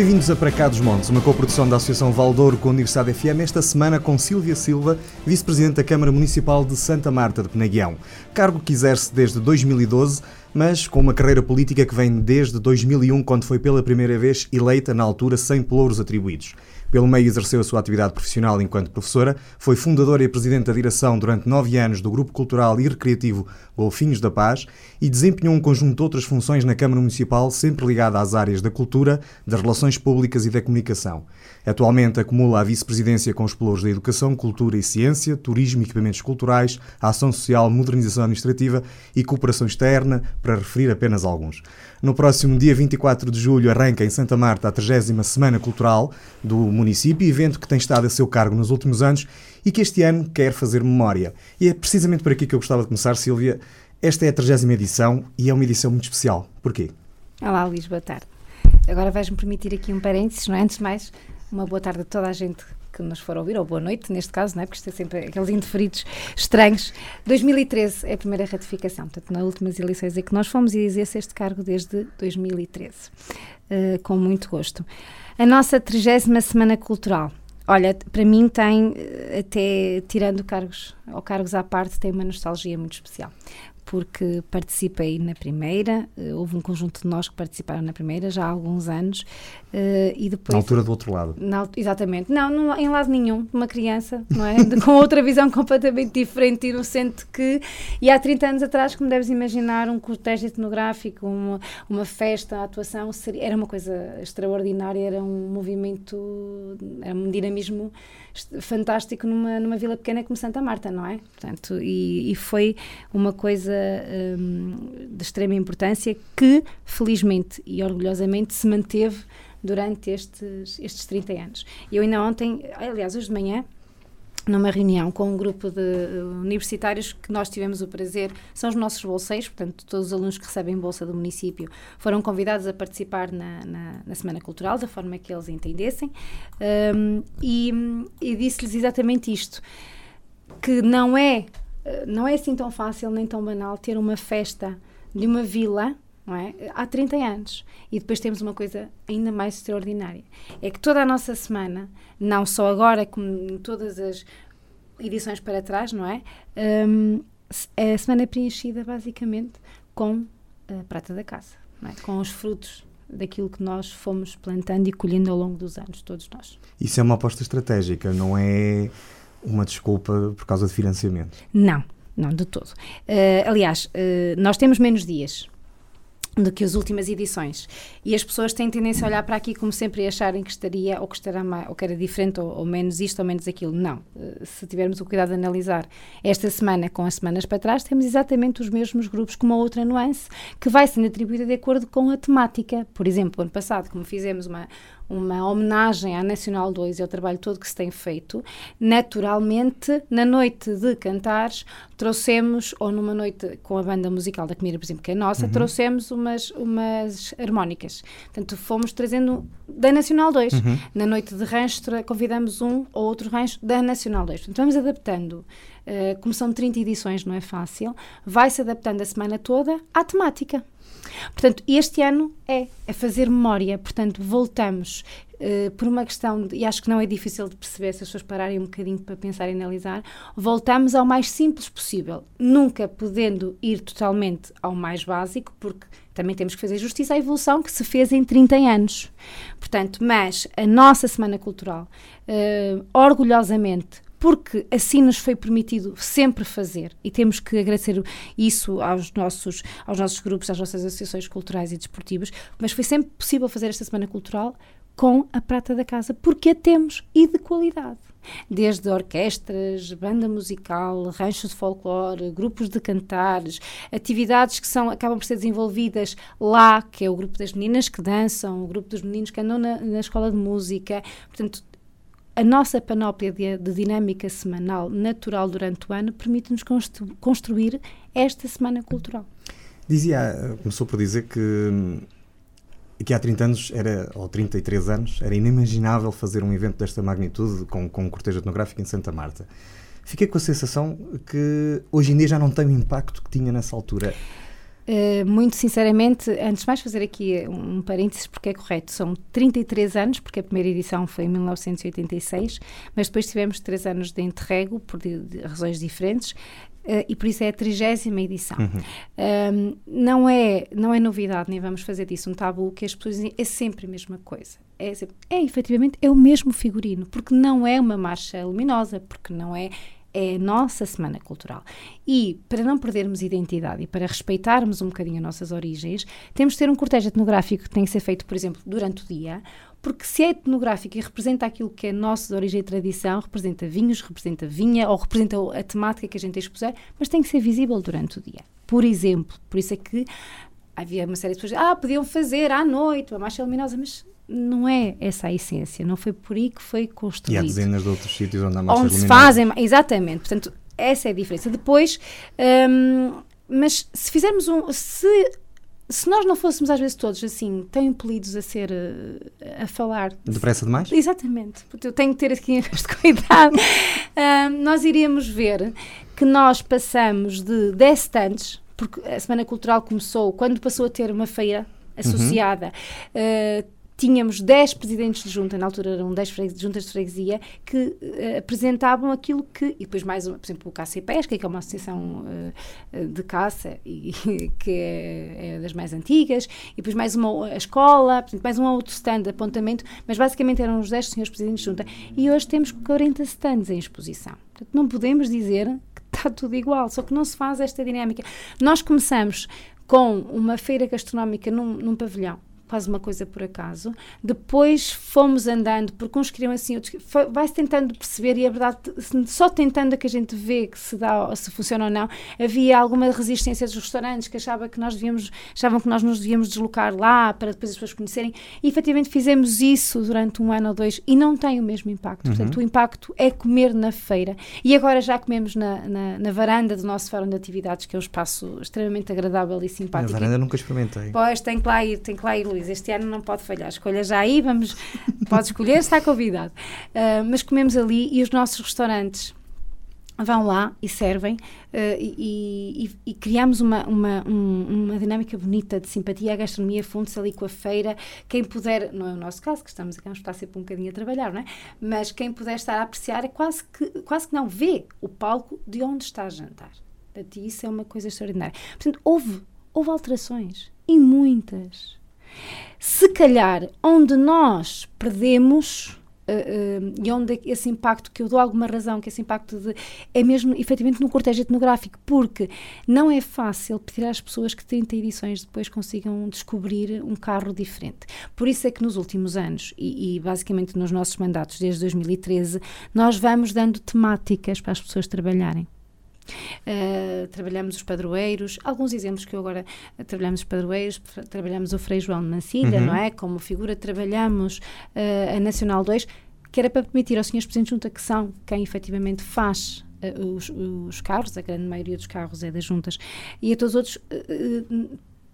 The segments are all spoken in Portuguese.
Bem-vindos a Para Cá dos Montes, uma coprodução da Associação Valdouro com a Universidade FM, esta semana com Silvia Silva, Vice-Presidente da Câmara Municipal de Santa Marta de Penaguião. Cargo que exerce desde 2012, mas com uma carreira política que vem desde 2001, quando foi pela primeira vez eleita, na altura, sem pelouros atribuídos. Pelo meio exerceu a sua atividade profissional enquanto professora, foi fundadora e presidente da direção durante nove anos do Grupo Cultural e Recreativo Golfinhos da Paz e desempenhou um conjunto de outras funções na Câmara Municipal, sempre ligada às áreas da cultura, das relações públicas e da comunicação. Atualmente acumula a vice-presidência com os pelouros da Educação, Cultura e Ciência, Turismo e Equipamentos Culturais, Ação Social, Modernização Administrativa e Cooperação Externa, para referir apenas alguns. No próximo dia 24 de julho arranca em Santa Marta a 30 Semana Cultural do município, evento que tem estado a seu cargo nos últimos anos e que este ano quer fazer memória. E é precisamente por aqui que eu gostava de começar, Sílvia. Esta é a 30 edição e é uma edição muito especial. Porquê? Olá, Luís, boa tarde. Agora vais-me permitir aqui um parênteses, não é? Antes de mais, uma boa tarde a toda a gente que nos for ouvir, ou boa noite, neste caso, não é? porque isto é sempre aqueles indeferidos estranhos. 2013 é a primeira ratificação, portanto, nas últimas eleições é que nós fomos e exerce este cargo desde 2013, uh, com muito gosto. A nossa 30 Semana Cultural. Olha, para mim tem, eh, até tirando cargos ou cargos à parte, tem uma nostalgia muito especial porque participei na primeira, uh, houve um conjunto de nós que participaram na primeira já há alguns anos uh, e depois... Na altura do outro lado. Na, exatamente. Não, não, em lado nenhum, uma criança, não é? De, com outra visão completamente diferente, inocente que... E há 30 anos atrás, como deves imaginar, um cortejo etnográfico, uma, uma festa, a atuação, seria, era uma coisa extraordinária, era um movimento, era um dinamismo fantástico numa, numa vila pequena como Santa Marta, não é? Portanto, e, e foi uma coisa um, de extrema importância que, felizmente e orgulhosamente, se manteve durante estes, estes 30 anos. Eu ainda ontem, aliás, hoje de manhã, numa reunião com um grupo de universitários que nós tivemos o prazer, são os nossos bolseiros, portanto, todos os alunos que recebem bolsa do município foram convidados a participar na, na, na Semana Cultural, da forma que eles entendessem, um, e, e disse-lhes exatamente isto, que não é, não é assim tão fácil nem tão banal ter uma festa de uma vila não é? Há 30 anos. E depois temos uma coisa ainda mais extraordinária. É que toda a nossa semana, não só agora, como em todas as edições para trás, não é? Um, a semana é preenchida basicamente com a prata da casa, é? com os frutos daquilo que nós fomos plantando e colhendo ao longo dos anos, todos nós. Isso é uma aposta estratégica, não é uma desculpa por causa de financiamento? Não, não, de todo. Uh, aliás, uh, nós temos menos dias do que as últimas edições. E as pessoas têm tendência a olhar para aqui como sempre e acharem que estaria ou que estará mais, ou que era diferente ou, ou, menos isto ou menos aquilo. Não. Eh, se tivermos o cuidado de analisar esta semana com as semanas para trás, temos exatamente os mesmos grupos com uma outra nuance que vai sendo atribuída de acordo com a temática. Por exemplo, ano passado, como fizemos uma uma homenagem à Nacional 2 e ao trabalho todo que se tem feito, naturalmente, na noite de cantares, trouxemos, ou numa noite com a banda musical da Comida, por exemplo, que é nossa, uhum. trouxemos umas, umas harmónicas. Portanto, fomos trazendo da Nacional 2. Uhum. Na noite de rancho, convidamos um ou outro rancho da Nacional 2. Portanto, vamos adaptando. Uh, como são 30 edições, não é fácil, vai-se adaptando a semana toda à temática. Portanto, este ano é, é fazer memória, portanto, voltamos uh, por uma questão, de, e acho que não é difícil de perceber se as pessoas pararem um bocadinho para pensar e analisar, voltamos ao mais simples possível, nunca podendo ir totalmente ao mais básico, porque também temos que fazer justiça à evolução que se fez em 30 anos. Portanto, mas a nossa Semana Cultural, uh, orgulhosamente, porque assim nos foi permitido sempre fazer e temos que agradecer isso aos nossos, aos nossos grupos, às nossas associações culturais e desportivas, mas foi sempre possível fazer esta Semana Cultural com a prata da casa, porque a temos e de qualidade. Desde orquestras, banda musical, ranchos de folclore, grupos de cantares, atividades que são, acabam por ser desenvolvidas lá, que é o grupo das meninas que dançam, o grupo dos meninos que andam na, na escola de música. Portanto, a nossa panóplia de, de, dinâmica semanal natural durante o ano permite-nos constru, construir esta semana cultural. Dizia, começou por dizer que, que há 30 anos, era, ou 33 anos, era inimaginável fazer um evento desta magnitude com, com um cortejo etnográfico em Santa Marta. Fiquei com a sensação que hoje em dia já não tem o impacto que tinha nessa altura. Uh, muito sinceramente, antes de mais fazer aqui um parênteses, porque é correto, são 33 anos, porque a primeira edição foi em 1986, mas depois tivemos três anos de interrego, por de, de razões diferentes, Uh, e por isso é a trigésima edição. Uhum. Um, não, é, não é novidade, nem vamos fazer disso um tabu, que as pessoas dizem é sempre a mesma coisa. É, sempre, é efetivamente é o mesmo figurino, porque não é uma marcha luminosa, porque não é é a nossa Semana Cultural. E para não perdermos identidade e para respeitarmos um bocadinho as nossas origens, temos de ter um cortejo etnográfico que tem que ser feito, por exemplo, durante o dia, porque se é etnográfico e representa aquilo que é nosso de origem e tradição, representa vinhos, representa vinha ou representa a temática que a gente expuser, mas tem que ser visível durante o dia. Por exemplo, por isso é que havia uma série de pessoas, ah, podiam fazer à noite uma marcha luminosa, mas não é essa a essência, não foi por aí que foi construído. E há dezenas de outros sítios onde há marchas Onde se fazem, exatamente, portanto, essa é a diferença. Depois, hum, mas se fizermos um, se se nós não fôssemos às vezes todos assim, tão impelidos a ser uh, a falar depressa demais? Exatamente, porque eu tenho que ter aqui este cuidado. uh, nós iríamos ver que nós passamos de 10 stands, porque a Semana Cultural começou quando passou a ter uma feira associada. Uhum. Uh, tínhamos 10 presidentes de junta, na altura eram 10 juntas de freguesia, que uh, apresentavam aquilo que, e depois mais, por exemplo, o Caça e Pesca, que é uma associação uh, de caça, e, que é, é, das mais antigas, e depois mais uma a escola, portanto, mais um outro stand de apontamento, mas basicamente eram os 10 senhores presidentes de junta. E hoje temos 40 stands em exposição. Portanto, não podemos dizer que está tudo igual, só que não se faz esta dinâmica. Nós começamos com uma feira gastronómica num, num pavilhão quase uma coisa por acaso. Depois fomos andando, porque uns queriam assim, outros vai-se tentando perceber e a verdade, só tentando é que a gente vê que se dá, se funciona ou não. Havia alguma resistência dos restaurantes que achava que nós devíamos, achavam que nós nos devíamos deslocar lá para depois as pessoas conhecerem. E efetivamente fizemos isso durante um ano ou dois e não tem o mesmo impacto. Uhum. Portanto, o impacto é comer na feira. E agora já comemos na, na, na varanda do nosso fórum de atividades, que é um espaço extremamente agradável e simpático. Na varanda nunca experimentei. Pois, tem que lá ir, tem que lá ir, Luís. Este ano não pode falhar. Escolha já aí, vamos, pode escolher, está convidado. Uh, mas comemos ali e os nossos restaurantes vão lá e servem uh, e, e, e, criamos uma, uma, um, uma dinâmica bonita de simpatia. A gastronomia funde-se ali com a feira. Quem puder, não é o nosso caso, que estamos aqui, vamos estar sempre um bocadinho a trabalhar, não é? Mas quem puder estar a apreciar é quase que, quase que não vê o palco de onde está a jantar. Portanto, isso é uma coisa extraordinária. Portanto, houve, houve alterações e muitas. Se calhar, onde nós perdemos. Uh, uh, e onde esse impacto, que eu dou alguma razão, que esse impacto de, é mesmo efetivamente no cortejo etnográfico, porque não é fácil pedir às pessoas que 30 edições depois consigam descobrir um carro diferente. Por isso é que nos últimos anos, e, e basicamente nos nossos mandatos desde 2013, nós vamos dando temáticas para as pessoas trabalharem. Uh, trabalhamos os padroeiros, alguns exemplos que eu agora uh, trabalhamos os padroeiros, trabalhamos o Frei João de Mancilha, uhum. não é? Como figura, trabalhamos uh, a Nacional 2, que era para permitir aos senhores Presidentes Junta, que são quem efetivamente faz os, os, carros, a grande maioria dos carros é das juntas, e a todos os outros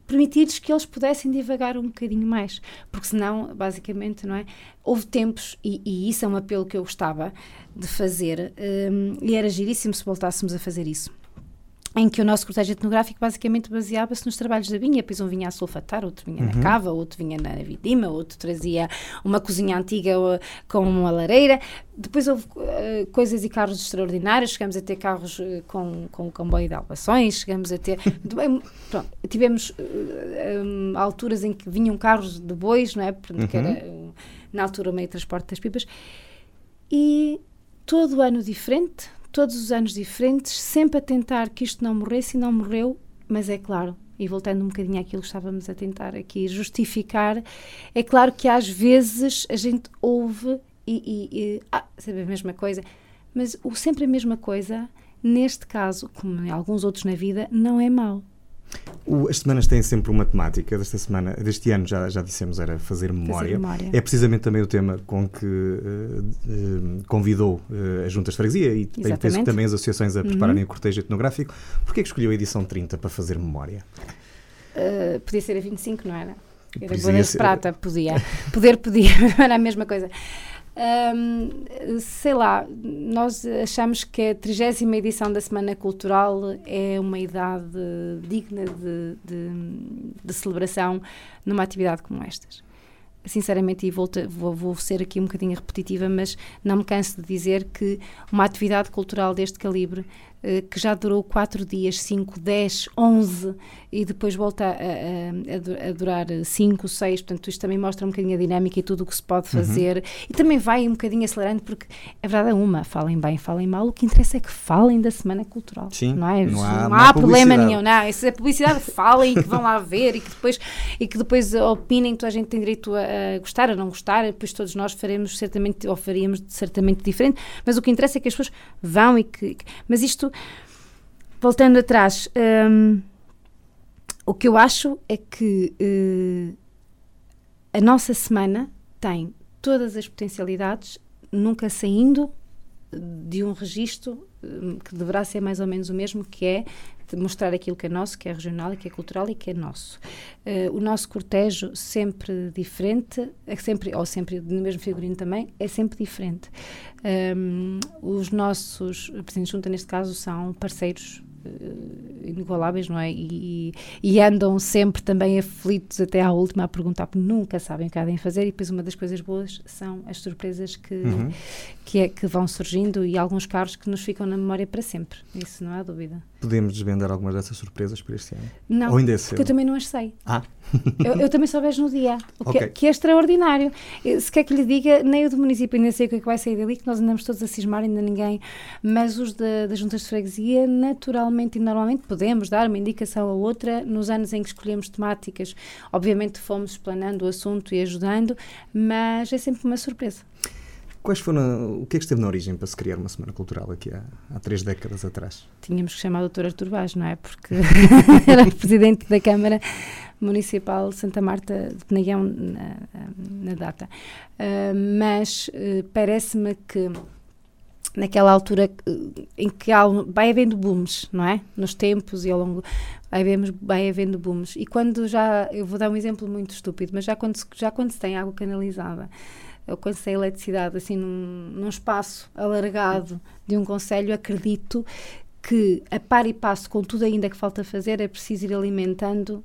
permitir-lhes que eles pudessem divagar um bocadinho mais, porque senão, basicamente, não é? Houve tempos, e, e isso é um apelo que eu gostava de fazer, um, e era giríssimo se voltássemos a fazer isso em que o nosso cortejo etnográfico basicamente baseava-se nos trabalhos da vinha, pois um vinha a sulfatar, outro vinha uhum. na cava, outro vinha na vidima, outro trazia uma cozinha antiga uh, com uma lareira. Depois houve uh, coisas e carros extraordinários, chegamos a ter carros uh, com, com comboio de albações, chegamos a ter... pronto, tivemos uh, um, alturas em que vinham carros de bois, não é? Porque uhum. era, na altura, meio de transporte das pipas. E todo ano diferente, todos os anos diferentes, sempre a tentar que isto não morresse e não morreu, mas é claro, e voltando um bocadinho àquilo que estávamos a tentar aqui justificar, é claro que às vezes a gente ouve e, e, e ah, sabe a mesma coisa, mas o sempre a mesma coisa, neste caso, como em alguns outros na vida, não é mau. O, as semanas têm sempre uma temática. Desta semana, deste ano, já, já dissemos, era fazer memória. fazer memória. É precisamente também o tema com que uh, uh, convidou uh, as juntas de freguesia e tem, penso também as associações a prepararem uhum. o cortejo etnográfico. Porquê é que escolheu a edição 30 para fazer memória? podia ser a 25, não era? Era bodas de prata, podia. Poder, podia, era a mesma coisa. Um, sei lá, nós achamos que a 30 edição da Semana Cultural é uma idade digna de, de, de celebração numa atividade como estas sinceramente, e vou, vou, vou, ser aqui um bocadinho repetitiva, mas não me canso de dizer que uma atividade cultural deste calibre que já durou 4 dias, 5, 10, 11 e depois volta a, a, a, durar 5, 6. Portanto, isto também mostra um bocadinho a dinâmica e tudo o que se pode uhum. fazer. Uhum. E também vai um bocadinho acelerando, porque a verdade é uma: falem bem, falem mal. O que interessa é que falem da Semana Cultural. Sim, não, é? não há, não há problema nenhum. Não, se é publicidade, falem e que vão lá ver e que depois, e que depois opinem. Toda a gente tem direito a, a gostar, a não gostar. Depois todos nós faremos certamente, ou faríamos certamente diferente. Mas o que interessa é que as pessoas vão e que. Mas isto voltando atrás, um, o que eu acho é que uh, a nossa semana tem todas as potencialidades, nunca saindo de um registro um, que deverá ser mais ou menos o mesmo, que é mostrar aquilo que é nosso, que é regional que é cultural e que é nosso. Uh, o nosso cortejo sempre diferente, é sempre, ou sempre no mesmo figurino também, é sempre diferente. Um, os nossos presidentes junta, neste caso, são parceiros inigualáveis, não é? E, e, andam sempre também aflitos até à última a perguntar, porque nunca sabem o que há de fazer. E depois, uma das coisas boas são as surpresas que, uhum. que, é, que vão surgindo e alguns carros que nos ficam na memória para sempre. Isso não há dúvida. Podemos desvendar algumas dessas surpresas para este ano? Não, Ou ainda é porque eu também não as sei. Ah. eu, eu, também só vejo no dia, o okay. que, que, é extraordinário. Se quer que lhe diga, nem o do município ainda sei o que, é que vai sair dali, que nós andamos todos a cismar, ainda ninguém, mas os das juntas de freguesia, naturalmente e normalmente podemos dar uma indicação a outra nos anos em que escolhemos temáticas. Obviamente fomos explanando o assunto e ajudando, mas é sempre uma surpresa. Quais foram, o que é que esteve na origem para se criar uma Semana Cultural aqui há, há três décadas atrás? Tínhamos que chamar o Dr. Artur Vaz, não é? Porque era presidente da Câmara Municipal Santa Marta de Penaguião na, na data. Uh, mas uh, parece-me que naquela altura uh, em que há, vai havendo booms, não é? Nos tempos e ao longo vai, havemos, vai havendo booms. E quando já, eu vou dar um exemplo muito estúpido, mas já quando, já quando se tem água canalizada eu quando sei eletricidade assim num, num espaço alargado de um conselho, acredito que a par e passo com tudo ainda que falta fazer é preciso ir alimentando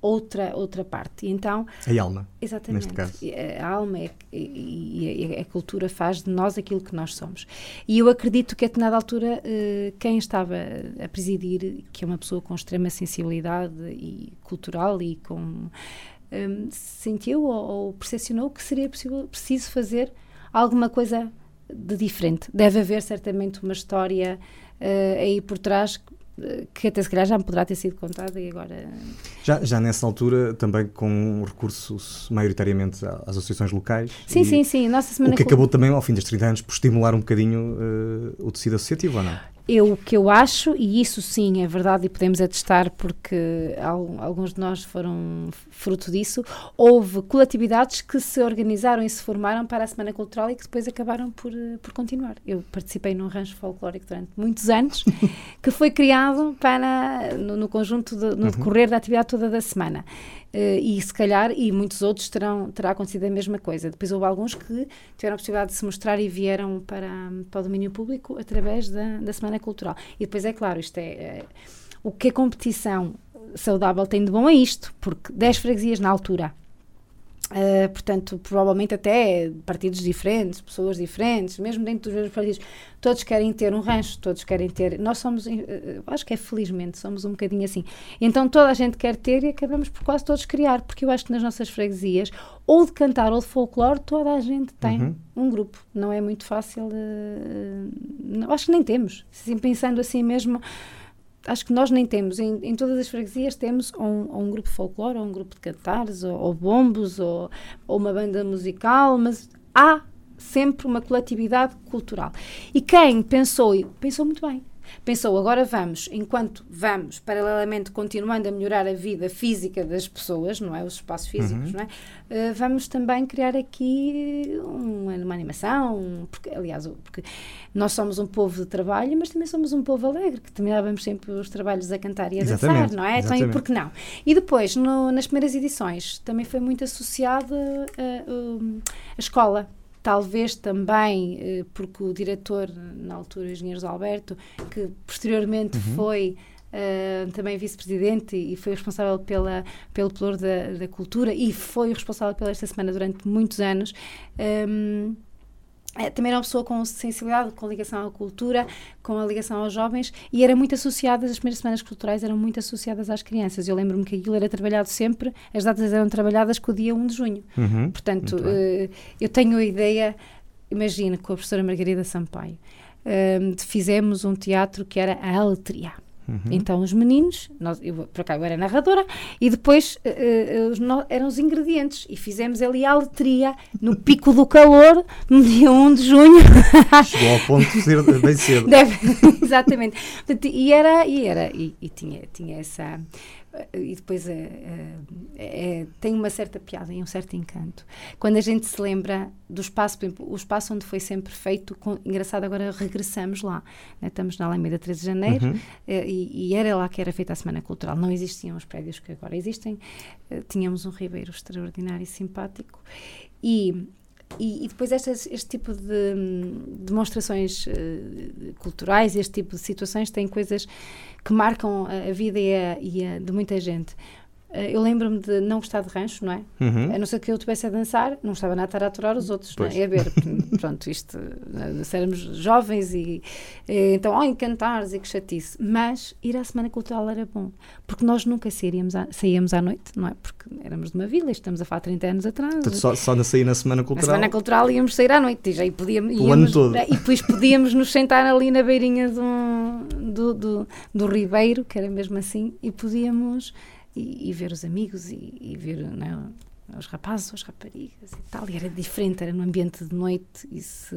outra outra parte. Então a alma exatamente a alma é, e, e, a cultura faz de nós aquilo que nós somos. E eu acredito que a determinada altura eh, quem estava a presidir que é uma pessoa com extrema sensibilidade e cultural e com um, sentiu ou, ou percepcionou que seria possível, preciso fazer alguma coisa de diferente. Deve haver certamente uma história uh, aí por trás que até se calhar já me poderá ter sido contada e agora... Já, já nessa altura, também com recursos maioritariamente às associações locais. Sim, sim, sim. Nossa semana o que acabou também, ao fim destes 30 anos, por estimular um bocadinho uh, o tecido associativo, ou não? Eu, o que eu acho, e isso sim é verdade e podemos atestar porque alguns de nós foram fruto disso, houve coletividades que se organizaram e se formaram para a Semana Cultural e que depois acabaram por, por continuar. Eu participei num rancho folclórico durante muitos anos, que foi criado para, no, no conjunto, de, no uhum. decorrer da atividade toda da semana. Uh, e se calhar, e muitos outros terão, terá acontecido a mesma coisa. Depois houve alguns que tiveram a possibilidade de se mostrar e vieram para, para o domínio público através da, da Semana Cultural. E depois, é claro, isto é. Uh, o que a competição saudável tem de bom é isto, porque 10 freguesias na altura Uh, portanto, provavelmente até partidos diferentes, pessoas diferentes, mesmo dentro dos mesmos partidos, todos querem ter um rancho, todos querem ter. Nós somos, uh, acho que é felizmente, somos um bocadinho assim. Então toda a gente quer ter e acabamos por quase todos criar, porque eu acho que nas nossas freguesias, ou de cantar ou de folclore, toda a gente tem uhum. um grupo. Não é muito fácil. Uh, acho que nem temos. Assim, pensando assim mesmo acho que nós nem temos, em, em todas as freguesias temos um, um grupo de folclore, ou um grupo de cantares, ou, ou bombos, ou, ou uma banda musical, mas há sempre uma coletividade cultural. E quem pensou, pensou muito bem, pensou, agora vamos, enquanto vamos, paralelamente continuando a melhorar a vida física das pessoas, não é? Os espaços físicos, uhum. não é? Uh, vamos também criar aqui uma, uma animação, porque, aliás, porque nós somos um povo de trabalho, mas também somos um povo alegre, que terminávamos sempre os trabalhos a cantar e a exatamente, dançar, não é? Exatamente. Então, por que não? E depois, no, nas primeiras edições, também foi muito associada a, a, a escola talvez também eh, porque o diretor, na altura, o engenheiro Alberto, que posteriormente uhum. foi uh, também vice-presidente e foi responsável pela, pelo pelour da, da cultura e foi responsável pela esta semana durante muitos anos. Um, eh, também era uma pessoa com sensibilidade, com ligação à cultura, com a ligação aos jovens e era muito associada, as primeiras semanas culturais eram muito associadas às crianças. Eu lembro-me que aquilo era trabalhado sempre, as datas eram trabalhadas com o dia 1 de junho. Uhum, Portanto, uh, eu tenho a ideia, imagina, com a professora Margarida Sampaio, uh, fizemos um teatro que era a Aletria. Uhum. Então, os meninos, nós, eu, por cá eu era narradora, e depois uh, os, no, eram os ingredientes. E fizemos ali a letria no pico do calor, no dia 1 de junho. Chegou ao ponto de ser bem cedo. Deve, exatamente. E era, e, era, e, e tinha, tinha essa e depois é, é, é, tem uma certa piada e um certo encanto. Quando a gente se lembra do espaço, por exemplo, o espaço onde foi sempre feito, com, engraçado, agora regressamos lá. Né? Estamos na Alameda 13 de Janeiro uhum. e, e, era lá que era feita a Semana Cultural. Não existiam os prédios que agora existem. Tínhamos um Ribeiro extraordinário e simpático. E e, e, depois estas, este tipo de hum, demonstrações uh, culturais, este tipo de situações têm coisas que marcam a, a vida e a, e a, de muita gente. Eh, eu lembro-me de não gostar de rancho, não é? Uhum. A não ser que eu estivesse a dançar, não estava nada a estar a aturar os outros, não é? E a ver, pronto, isto, se éramos jovens e, e então, oh, encantares e que chatice. Mas ir à Semana Cultural era bom, porque nós nunca saíamos à, saíamos à noite, não é? Porque éramos de uma vila, estamos a falar 30 anos atrás. Portanto, só, só na sair na Semana Cultural? Na Semana Cultural íamos sair à noite e já podíamos, o ano todo. E depois podíamos nos sentar ali na beirinha do, do, do, do Ribeiro, que era mesmo assim, e podíamos e, e ver os amigos e, e ver não, é, os rapazes, as raparigas e tal. E era diferente, era no ambiente de noite. Isso,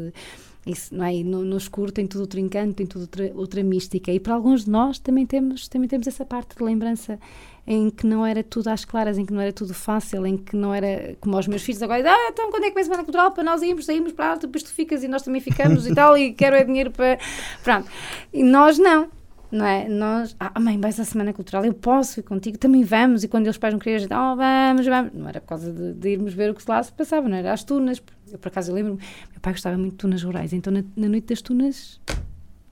isso, não é? no, no escuro tem tudo outro encanto, tem tudo outra, outra mística. E para alguns de nós também temos, também temos essa parte de lembrança em que não era tudo às claras, em que não era tudo fácil, em que não era como os meus filhos agora, ah, então quando é que vem a Semana Cultural para nós irmos, saímos para lá, depois tu ficas e nós também ficamos e tal, e quero é dinheiro para. Pronto. E nós não não é? Nós, ah, mãe, vais à Semana Cultural, eu posso ir contigo, também vamos. E quando eles pais não queriam, a gente, oh, vamos, vamos. Não era por causa de, de irmos ver o que lá se passava, não era as tunas. Eu, por acaso, lembro-me, meu pai gostava muito de tunas rurais, então na, na noite das tunas,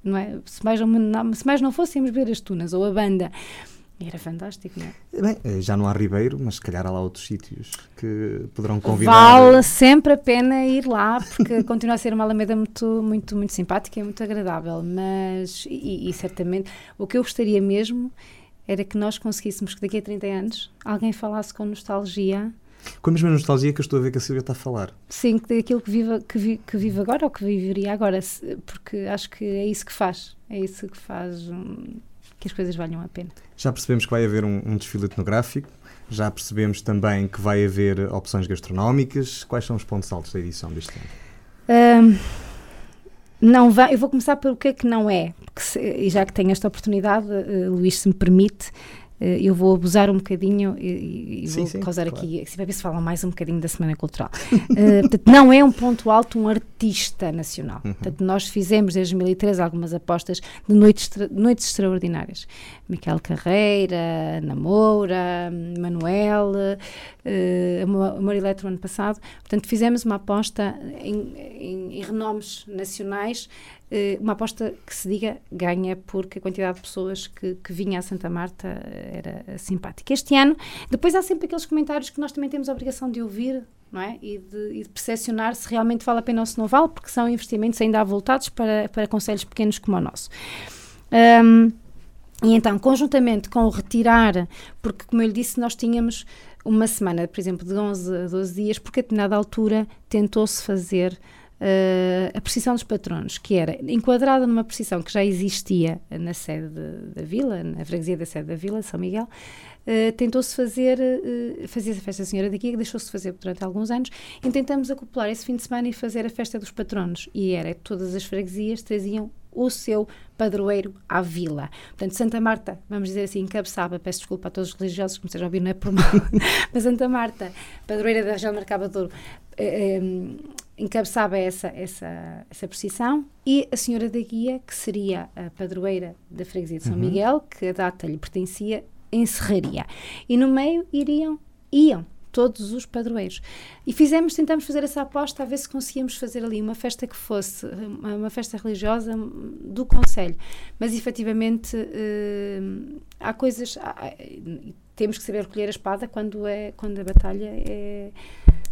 não é? Se mais, não, se mais não fôssemos ver as tunas ou a banda. Era fantástico, não é? Bem, eh, já não há Ribeiro, mas se calhar há lá outros sítios que poderão convidar. Vale sempre a pena ir lá, porque continua a ser uma Alameda muito, muito, muito simpática e muito agradável. Mas, e, e, certamente, o que eu gostaria mesmo era que nós conseguíssemos que daqui a 30 anos alguém falasse com nostalgia. Com a mesma nostalgia que eu estou a ver que a Silvia está a falar. Sim, daquilo que vive, que, vi, que vive agora ou que viveria agora, porque acho que é isso que faz. É isso que faz. Um, que as coisas valham a pena. Já percebemos que vai haver um, um desfile etnográfico, já percebemos também que vai haver opções gastronómicas. Quais são os pontos altos da edição deste ano? Um, não vai, eu vou começar pelo que é que não é, se, e já que tenho esta oportunidade, uh, Luís, se me permite, eu vou abusar um bocadinho e, e sim, vou sim, causar claro. aqui, se vai ver se falam mais um bocadinho da Semana Cultural. Uh, portanto, não é um ponto alto um artista nacional. Uhum. Portanto, nós fizemos desde 2013 algumas apostas de noites, noites extraordinárias. Miquel Carreira, Namoura, Manuel, uh, Amor Eletro ano passado. Portanto, fizemos uma aposta em, em, em renomes nacionais eh, uma aposta que se diga ganha porque a quantidade de pessoas que, que vinha a Santa Marta era simpática. Este ano, depois há sempre aqueles comentários que nós também temos a obrigação de ouvir não é? e, de, e de percepcionar se realmente vale a pena ou se não vale, porque são investimentos ainda avultados para, para conselhos pequenos como o nosso. Um, e então, conjuntamente com o retirar, porque como eu lhe disse, nós tínhamos uma semana, por exemplo, de 11 a 12 dias, porque a determinada altura tentou-se fazer uh, a precisão dos patronos, que era enquadrada numa precisão que já existia na sede de, da vila, na freguesia da sede da vila, São Miguel, uh, tentou-se fazer, uh, fazia a festa. Da Senhora daqui, que deixou-se fazer durante alguns anos, e tentamos acoplar esse fim de semana e fazer a festa dos patronos, e era todas as freguesias traziam o seu padroeiro à vila. Portanto, Santa Marta, vamos dizer assim, encabeçava, peço desculpa a todos os religiosos que me estejam a ouvir, não é por mal, mas Santa Marta, padroeira da região de Marcabador, eh, encabeçava essa, essa, essa precisão, e a senhora da guia, que seria a padroeira da freguesia de São uhum. Miguel, que a data lhe pertencia, encerraria. E no meio iriam, iam todos os padroeiros. E fizemos, tentamos fazer essa aposta a ver se conseguíamos fazer ali uma festa que fosse uma festa religiosa do Conselho. Mas efetivamente uh, há coisas. Há, temos que saber recolher a espada quando, é, quando a batalha é,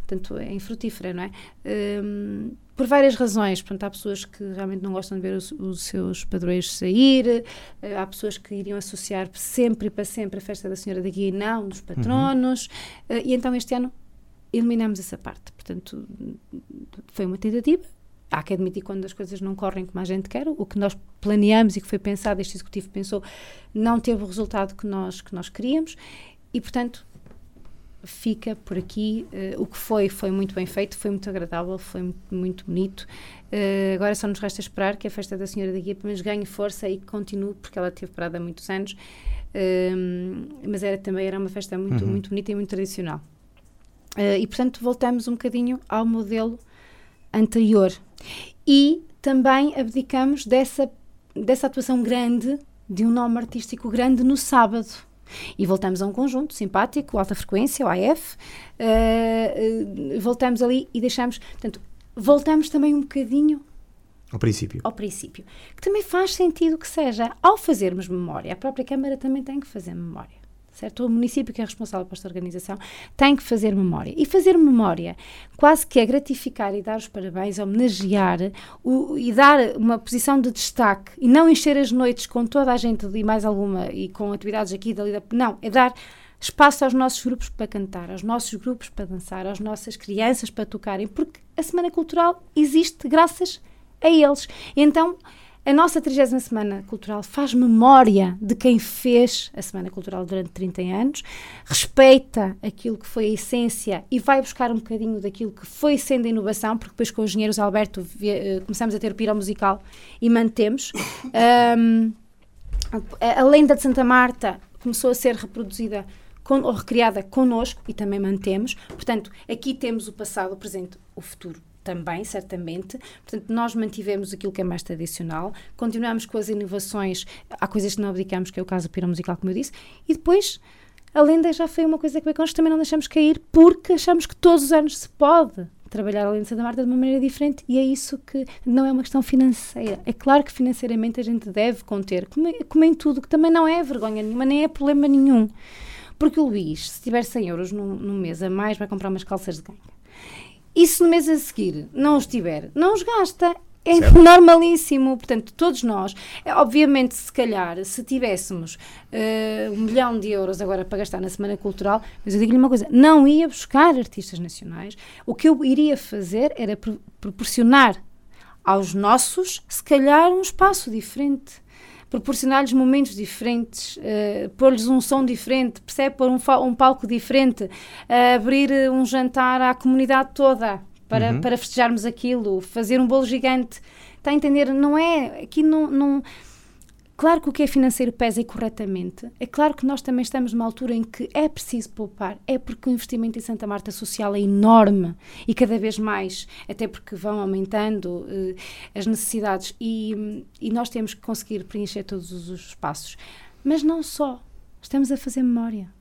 portanto, é infrutífera, não é? Um, por várias razões. Portanto, há pessoas que realmente não gostam de ver os, os seus padroeiros sair, uh, há pessoas que iriam associar sempre e para sempre a festa da Senhora da Guia e não dos patronos. Uhum. Uh, e então este ano eliminamos essa parte. Portanto, foi uma tentativa. Há que admitir quando as coisas não correm como a gente quer, o que nós planeamos e que foi pensado, este executivo pensou, não teve o resultado que nós, que nós queríamos e, portanto, fica por aqui. Uh, o que foi, foi muito bem feito, foi muito agradável, foi muito, muito bonito. Uh, agora só nos resta esperar que a festa da Senhora da Guia pelo menos ganhe força e continue, porque ela teve parada há muitos anos. Uh, mas era também era uma festa muito, uhum. muito bonita e muito tradicional. e portanto voltamos um bocadinho ao modelo anterior. E também abdicamos dessa, dessa atuação grande, de um nome artístico grande no sábado e voltamos a um conjunto simpático, alta frequência, o AF, uh, uh, voltamos ali e deixamos, portanto, voltamos também um bocadinho ao princípio. Ao princípio. Que também faz sentido que seja, ao fazermos memória, a própria Câmara também tem que fazer memória certo? O município que é responsável por esta organização tem que fazer memória. E fazer memória quase que é gratificar e dar os parabéns, homenagear o, e dar uma posição de destaque e não encher as noites com toda a gente e mais alguma e com atividades aqui e dali. Não, é dar espaço aos nossos grupos para cantar, aos nossos grupos para dançar, às nossas crianças para tocarem, porque a Semana Cultural existe graças a eles. Então, a nossa 30 Semana Cultural faz memória de quem fez a Semana Cultural durante 30 anos, respeita aquilo que foi a essência e vai buscar um bocadinho daquilo que foi sendo a inovação, porque depois com os engenheiros Alberto uh, começamos a ter o piro musical e mantemos. Um, a lenda de Santa Marta começou a ser reproduzida ou recriada connosco e também mantemos. Portanto, aqui temos o passado, o presente, o futuro também, certamente. Portanto, nós mantivemos aquilo que é mais tradicional, continuamos com as inovações, há coisas que não abdicamos, que é o caso do piro musical, como eu disse, e depois a lenda já foi uma coisa que nós também não deixamos cair, porque achamos que todos os anos se pode trabalhar a lenda de Santa Marta de uma maneira diferente e é isso que não é uma questão financeira. É claro que financeiramente a gente deve conter, como, como em tudo, que também não é vergonha nenhuma, nem é problema nenhum. Porque o Luís, se tiver 100 euros no, no mês a mais, vai comprar umas calças de ganga. E se no mês a seguir não os tiver, não os gasta. É certo. normalíssimo. Portanto, todos nós, é, obviamente, se calhar, se tivéssemos uh, um milhão de euros agora para gastar na Semana Cultural, mas eu digo-lhe uma coisa: não ia buscar artistas nacionais. O que eu iria fazer era proporcionar aos nossos, se calhar, um espaço diferente proporcionar-lhes momentos diferentes, uh, pôr-lhes um som diferente, percebe? Pôr um, um palco diferente, uh, abrir eh, um jantar à comunidade toda para, uhum. para festejarmos aquilo, fazer um bolo gigante. Está a entender? Não é. Aqui não, não Claro que o que é financeiro pesa corretamente. É claro que nós também estamos numa altura em que é preciso poupar. É porque o investimento em Santa Marta Social é enorme e cada vez mais, até porque vão aumentando uh, as necessidades e, e nós temos que conseguir preencher todos os espaços. Mas não só. Estamos a fazer memória.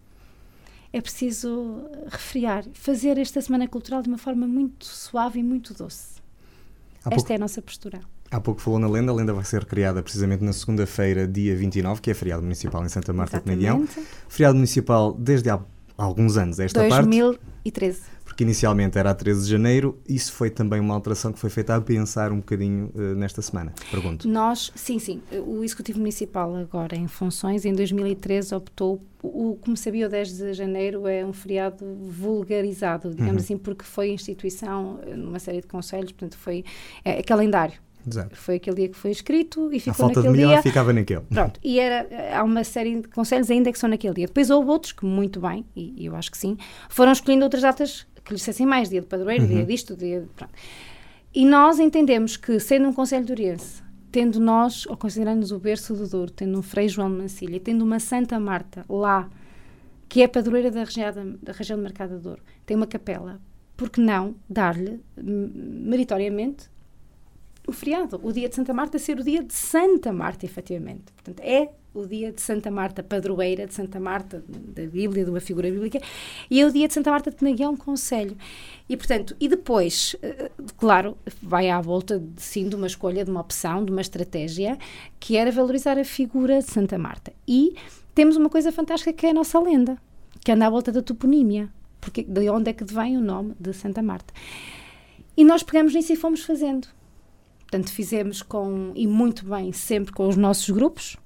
É preciso refriar, fazer esta Semana Cultural de uma forma muito suave e muito doce. Há Esta pouco... é a nossa postura. Há pouco falou na lenda, a lenda vai ser criada precisamente na segunda-feira, dia 29, que é feriado municipal em Santa Marta de Penaguião. Feriado municipal desde há alguns anos, esta 2013. parte. Porque inicialmente era a 13 de janeiro, isso foi também uma alteração que foi feita a pensar um bocadinho uh, nesta semana. Pergunto. Nós, sim, sim. O Executivo Municipal, agora em funções, em 2013 optou, o, como sabia, o 10 de janeiro é um feriado vulgarizado, digamos uhum. assim, porque foi instituição numa série de conselhos, portanto, foi é, é calendário. Exato. Foi aquele dia que foi escrito e ficou a falta naquele de dia. ficava naquele. Pronto, e era, há uma série de conselhos ainda que são naquele dia. Depois houve outros que, muito bem, e, e eu acho que sim, foram escolhendo outras datas que lhe dissessem mais, dia de padroeiro, uhum. dia disto, dia de, pronto. E nós entendemos que, sendo um Conselho de Oriense, tendo nós, ou considerando-nos o berço do Douro, tendo um Frei João de Mancilha, tendo uma Santa Marta lá, que é padroeira da região, da região de Mercado de Douro, tem uma capela, por que não dar-lhe, meritoriamente, o feriado, o dia de Santa Marta ser o dia de Santa Marta, efetivamente. Portanto, é o dia de Santa Marta, padroeira de Santa Marta, da Bíblia, de uma figura bíblica, e é o dia de Santa Marta de Penaguião, Conselho. E, portanto, e depois, eh, claro, vai à volta, de, sim, de uma escolha, de uma opção, de uma estratégia, que era valorizar a figura de Santa Marta. E temos uma coisa fantástica que é a nossa lenda, que anda à volta da toponímia, porque de onde é que vem o nome de Santa Marta. E nós pegamos nisso e fomos fazendo. Portanto, fizemos com, e muito bem, sempre com os nossos grupos,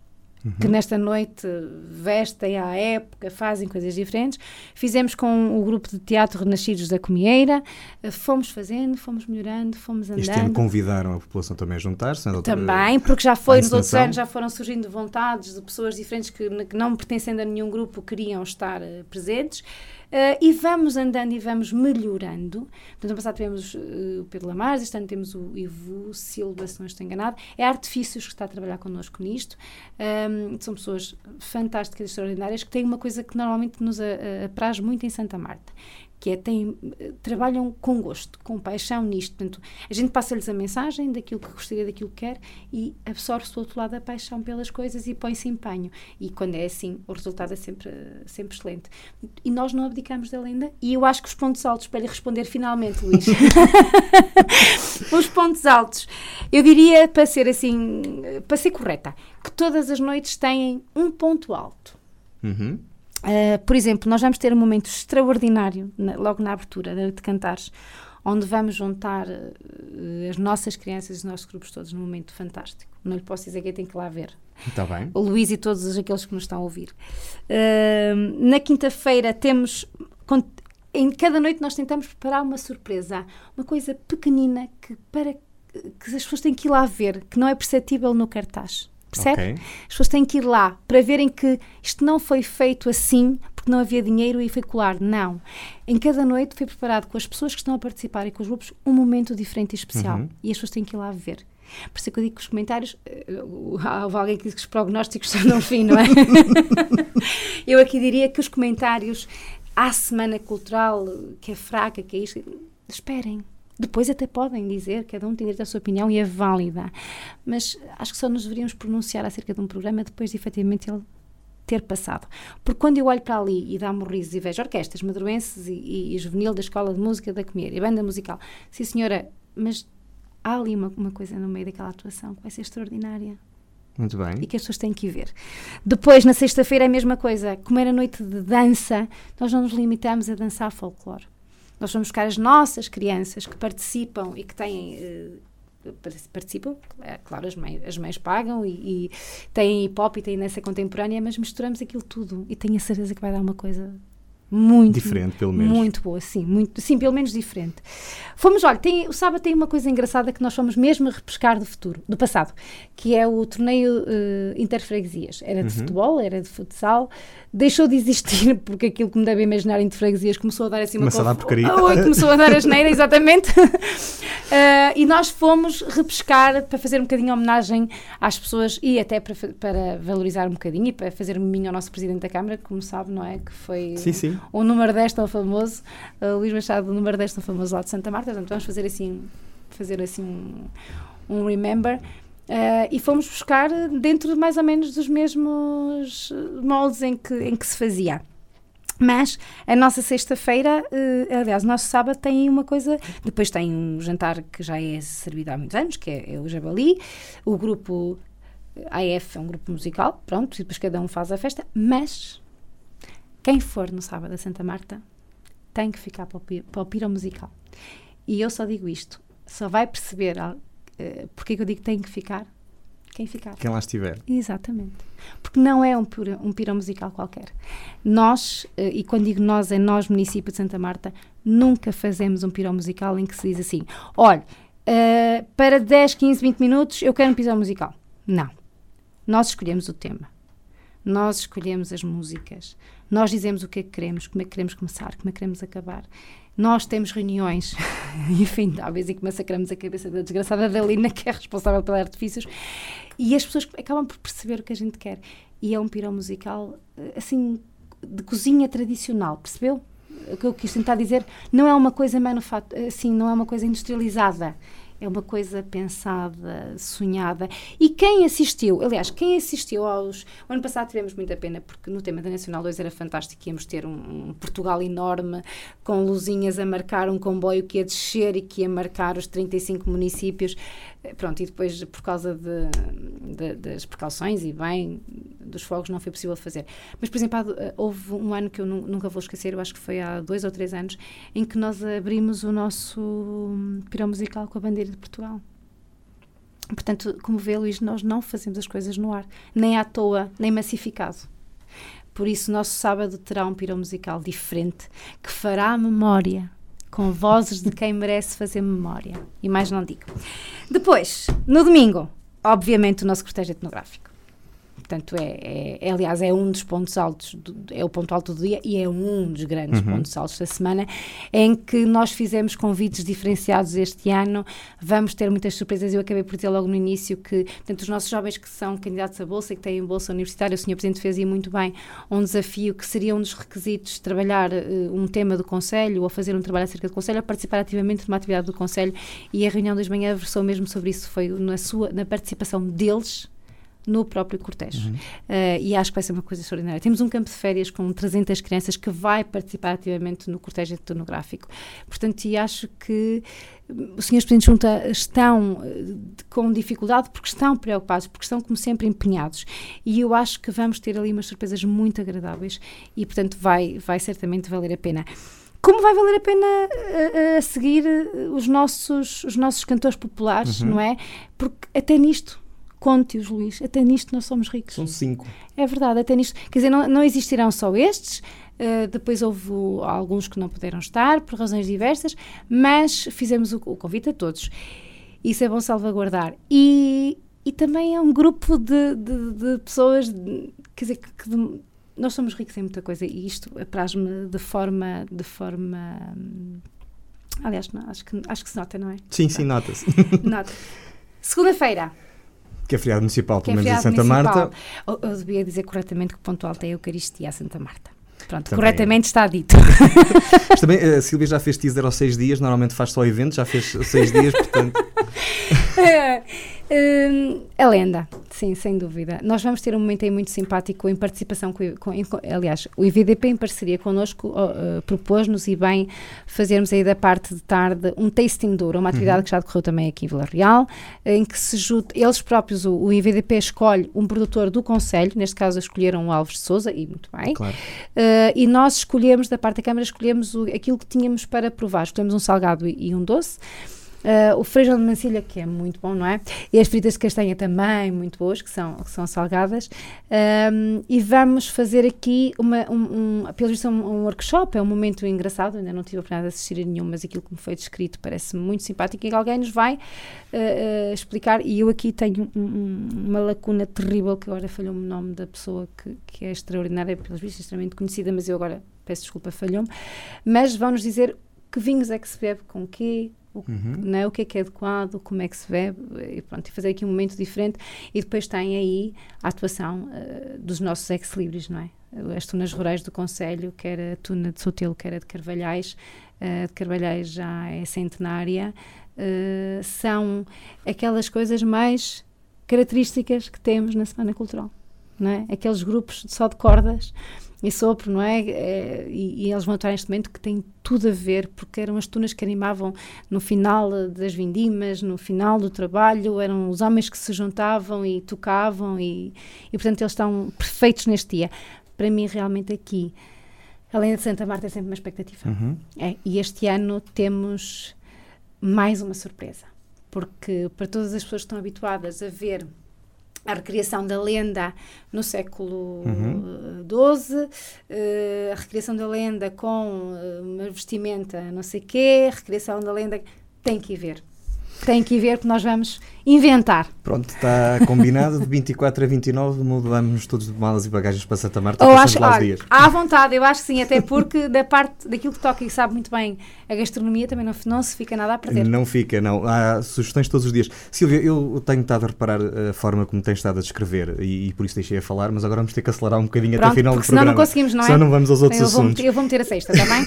Uhum. que nesta noite vestem à época, fazem coisas diferentes. Fizemos com o grupo de teatro Renascidos da Comieira, fomos fazendo, fomos melhorando, fomos andando. Este ano convidaram a população também a juntar-se? Também, porque já foi, nos outros anos já foram surgindo vontades de pessoas diferentes que, que não pertencendo a nenhum grupo queriam estar uh, presentes. Uh, e vamos andando e vamos melhorando. Portanto, ano passado tivemos uh, o Pedro Lamares, este ano temos o Ivo Silva, se não estou enganado. É Artifícios que está a trabalhar connosco nisto. Um, são pessoas fantásticas extraordinárias que têm uma coisa que normalmente nos apraz muito em Santa Marta, que é têm, trabalham com gosto, com paixão nisto. Portanto, a gente passa-lhes a mensagem daquilo que gostaria, daquilo que quer e absorve-se do outro lado a paixão pelas coisas e põe-se empenho. E quando é assim, o resultado é sempre, sempre excelente. E nós não abdicamos da lenda e eu acho que os pontos altos, para lhe responder finalmente, Luís, os pontos altos, eu diria, para ser assim, para ser correta, que todas as noites têm um ponto alto. Uhum. Uh, por exemplo, nós vamos ter um momento extraordinário, na, logo na abertura de, de Cantares, onde vamos juntar uh, as nossas crianças e os nossos grupos todos num momento fantástico. Não lhe posso dizer quem tem que lá ver. Está bem. O Luís e todos aqueles que nos estão a ouvir. Uh, na quinta-feira temos. Em cada noite nós tentamos preparar uma surpresa, uma coisa pequenina que para que as pessoas têm que ir lá ver, que não é perceptível no cartaz. Percebe? Okay. As pessoas têm que ir lá para verem que isto não foi feito assim porque não havia dinheiro e foi colar. Não. Em cada noite foi preparado com as pessoas que estão a participar e com os grupos um momento diferente e especial. Uhum. E as pessoas têm que ir lá ver. Por isso é que eu digo que os comentários. Uh, houve alguém que diz que os prognósticos estão no fim, não é? eu aqui diria que os comentários à semana cultural, que é fraca, que é isto. Esperem, depois até podem dizer, cada um tem direito à sua opinião e é válida, mas acho que só nos deveríamos pronunciar acerca de um programa depois de efetivamente ele ter passado. Porque quando eu olho para ali e dá-me risos e vejo orquestras madruenses e, e, e, juvenil da Escola de Música da Comer e banda musical, sim senhora, mas há ali uma, uma coisa no meio daquela atuação que vai ser extraordinária. Muito bem. E que as pessoas têm que ver. Depois, na sexta-feira, é a mesma coisa. Como era noite de dança, nós não nos limitamos a dançar folclore. Nós vamos buscar as nossas crianças que participam e que têm. Uh, participam, é, claro, as mães, as mães pagam e, e têm hip hop e têm contemporânea, mas misturamos aquilo tudo e tenho a certeza que vai dar uma coisa muito diferente pelo menos. muito boa sim muito sim pelo menos diferente. Fomos olha tem o sábado tem uma coisa engraçada que nós fomos mesmo a repescar do futuro do passado que é o torneio uh, interfreguesias. Era de uhum. futebol era de futsal deixou de existir porque aquilo que me deve imaginar interfreguesias começou a dar assim uma começou a dar porcaria. Oh, começou a dar a geneira exatamente. Uh, e nós fomos repescar para fazer um bocadinho homenagem às pessoas e até para, para valorizar um bocadinho e para fazer um miminho ao nosso presidente da Câmara como sabe não é que foi sim sim o número 10 tão famoso, uh, Luís Machado, o número 10 tão famoso lá de Santa Marta, portanto vamos fazer assim, fazer assim um, um remember. Uh, e fomos buscar dentro mais ou menos dos mesmos moldes em que, em que se fazia. Mas a nossa sexta-feira, uh, aliás, o nosso sábado tem uma coisa. Depois tem um jantar que já é servido há muitos anos, que é, é o Jabali. O grupo AF é um grupo musical, pronto, e depois cada um faz a festa. Mas quem for no sábado a Santa Marta tem que ficar para o, para o piro musical. E eu só digo isto, só vai perceber uh, porque é que eu digo que tem que ficar quem ficar. Quem lá estiver. Exatamente. Porque não é um, piro, um musical qualquer. Nós, uh, e quando digo nós, é nós, município de Santa Marta, nunca fazemos um piro musical em que se diz assim: olha, uh, para 10, 15, 20 minutos eu quero um piro musical. Não. Nós escolhemos o tema. Nós escolhemos as músicas. Nós dizemos o que é que queremos, como é que queremos começar, como é que queremos acabar. Nós temos reuniões infindáveis em que massacramos a cabeça da desgraçada da que é responsável pelos artifícios, e as pessoas acabam por perceber o que a gente quer. E é um pirão musical, eh, assim, de cozinha tradicional, percebeu? O que eu quis tentar dizer não é uma coisa manufaturada, assim, não é uma coisa industrializada. É uma coisa pensada, sonhada. E quem assistiu, aliás, quem assistiu aos. O ano passado tivemos muita pena, porque no tema da Nacional 2 era fantástico. Íamos ter um, um Portugal enorme, com luzinhas a marcar um comboio que ia descer e que ia marcar os 35 municípios. Eh, pronto, e depois, por causa de, de, das precauções e bem dos fogos, não foi possível fazer. Mas, por exemplo, eh, houve um ano que eu nunca vou esquecer, eu acho que foi há dois ou três anos, em que nós abrimos o nosso hum, pirão musical com a bandeira de Portugal. Portanto, como vê, Luís, nós não fazemos as coisas no ar, nem à toa, nem massificado. Por isso, nosso sábado terá um pirão musical diferente, que fará memória, com vozes de quem merece fazer memória. E mais não digo. Depois, no domingo, obviamente, o nosso cortejo etnográfico. Portanto, é, é, é, aliás, é um dos pontos altos, do, é o ponto alto do dia e é um dos grandes uhum. pontos altos da semana, em que nós fizemos convites diferenciados este ano. Vamos ter muitas surpresas. Eu acabei por dizer logo no início que, portanto, os nossos jovens que são candidatos a bolsa e que têm bolsa universitária, o Sr. Presidente fez aí muito bem um desafio que seria um dos requisitos trabalhar uh, um tema do Conselho ou fazer um trabalho acerca do Conselho, a participar ativamente numa atividade do Conselho. E a reunião das manhã versou mesmo sobre isso, foi na, sua, na participação deles no próprio cortejo. Uhum. Uh, e acho que vai ser uma coisa extraordinária. Temos um campo de férias com 300 crianças que vai participar ativamente no cortejo etnográfico. Portanto, e acho que os senhores presidentes de junta estão uh, com dificuldade porque estão preocupados, porque estão, como sempre, empenhados. E eu acho que vamos ter ali umas surpresas muito agradáveis e, portanto, vai, vai certamente valer a pena como vai valer a pena uh, uh, seguir os nossos, os nossos cantores populares, uhum. não é? Porque até nisto Conte-os, Luís, até nisto nós somos ricos. São cinco. É verdade, até nisto. Quer dizer, não, não existirão só estes, uh, depois houve alguns que não puderam estar, por razões diversas, mas fizemos o, o convite a todos. Isso é bom salvaguardar. E, e também é um grupo de, de, de pessoas, de, quer dizer, que, que nós somos ricos em muita coisa e isto apraz-me de forma, de forma hum, aliás, não, acho, que, acho que se nota, não é? Sim, sim, nota-se. Nota. Segunda-feira, que é feriado municipal, pelo é menos em Santa municipal. Marta. Eu, eu, devia dizer corretamente que o ponto alto é a Eucaristia a Santa Marta. Pronto, também corretamente é. está dito. Mas também a Silvia já fez teaser aos seis dias, normalmente faz só eventos, já fez seis dias, portanto. Uh, a lenda, sim, sem dúvida. Nós vamos ter um momento aí muito simpático em participação com, com aliás, o IVDP em parceria connosco uh, propôs-nos e bem fazermos aí da parte de tarde um tasting duro, uma atividade uhum. que já decorreu também aqui em Vila Real, em que se junta, eles próprios, o, o, IVDP escolhe um produtor do Conselho, neste caso escolheram o Alves de Souza, e muito bem, claro. uh, e nós escolhemos, da parte da Câmara, escolhemos o, aquilo que tínhamos para provar, escolhemos um salgado e, e um doce, Uh, o feijão de mancilha, que é muito bom, não é? E as fritas de castanha também, muito boas, que são, que são salgadas. Um, e vamos fazer aqui, uma, um, um, pelo visto, um, um, workshop, é um momento engraçado, ainda não tive a oportunidade de assistir a nenhum, mas aquilo que me foi descrito parece muito simpático e alguém nos vai uh, uh, explicar. E eu aqui tenho uma lacuna terrível, que agora falhou-me o nome da pessoa que, que é extraordinária, pelos vistos, extremamente conhecida, mas eu agora peço desculpa, falhou-me. Mas vão-nos dizer que vinhos é que se bebe, com quê, o, uhum. né, o que é que é adequado, como é que se vê, e, pronto, e fazer aqui um momento diferente. E depois tem aí a atuação uh, dos nossos ex-libris, não é? As tunas rurais do Conselho, quer a tuna de Sotelo, quer a de Carvalhais, uh, de Carvalhais já é centenária, uh, são aquelas coisas mais características que temos na Semana Cultural, não é? Aqueles grupos só de cordas e sopro, não é? é e, e, eles vão atuar neste momento que tem tudo a ver, porque eram as tunas que animavam no final das vindimas, no final do trabalho, eram os homens que se juntavam e tocavam, e, e portanto eles estão perfeitos neste dia. Para mim, realmente, aqui, além de Santa Marta, é sempre uma expectativa. Uhum. É, e este ano temos mais uma surpresa, porque para todas as pessoas que estão habituadas a ver a recriação da lenda no século XII, uhum. uh, a recriação da lenda com uh, uma vestimenta não sei quê, a recriação da lenda tem que ir ver. Tem que ir ver porque nós vamos inventar. Pronto, está combinado. De 24 a 29 mudamos todos de malas e bagagens para Santa Marta. Eu acho, lá dias. À vontade, eu acho que sim, até porque da parte daquilo que toca e sabe muito bem a gastronomia também não, não se fica nada a perder. Não fica, não. Há sugestões todos os dias. Silvia, eu tenho estado a reparar a forma como tens estado a descrever e, e por isso deixei a falar, mas agora vamos ter que acelerar um bocadinho Pronto, até o final do programa. Senão não conseguimos, não é? Senão não vamos aos outros eu assuntos. Vou, eu vou meter a sexta, está bem?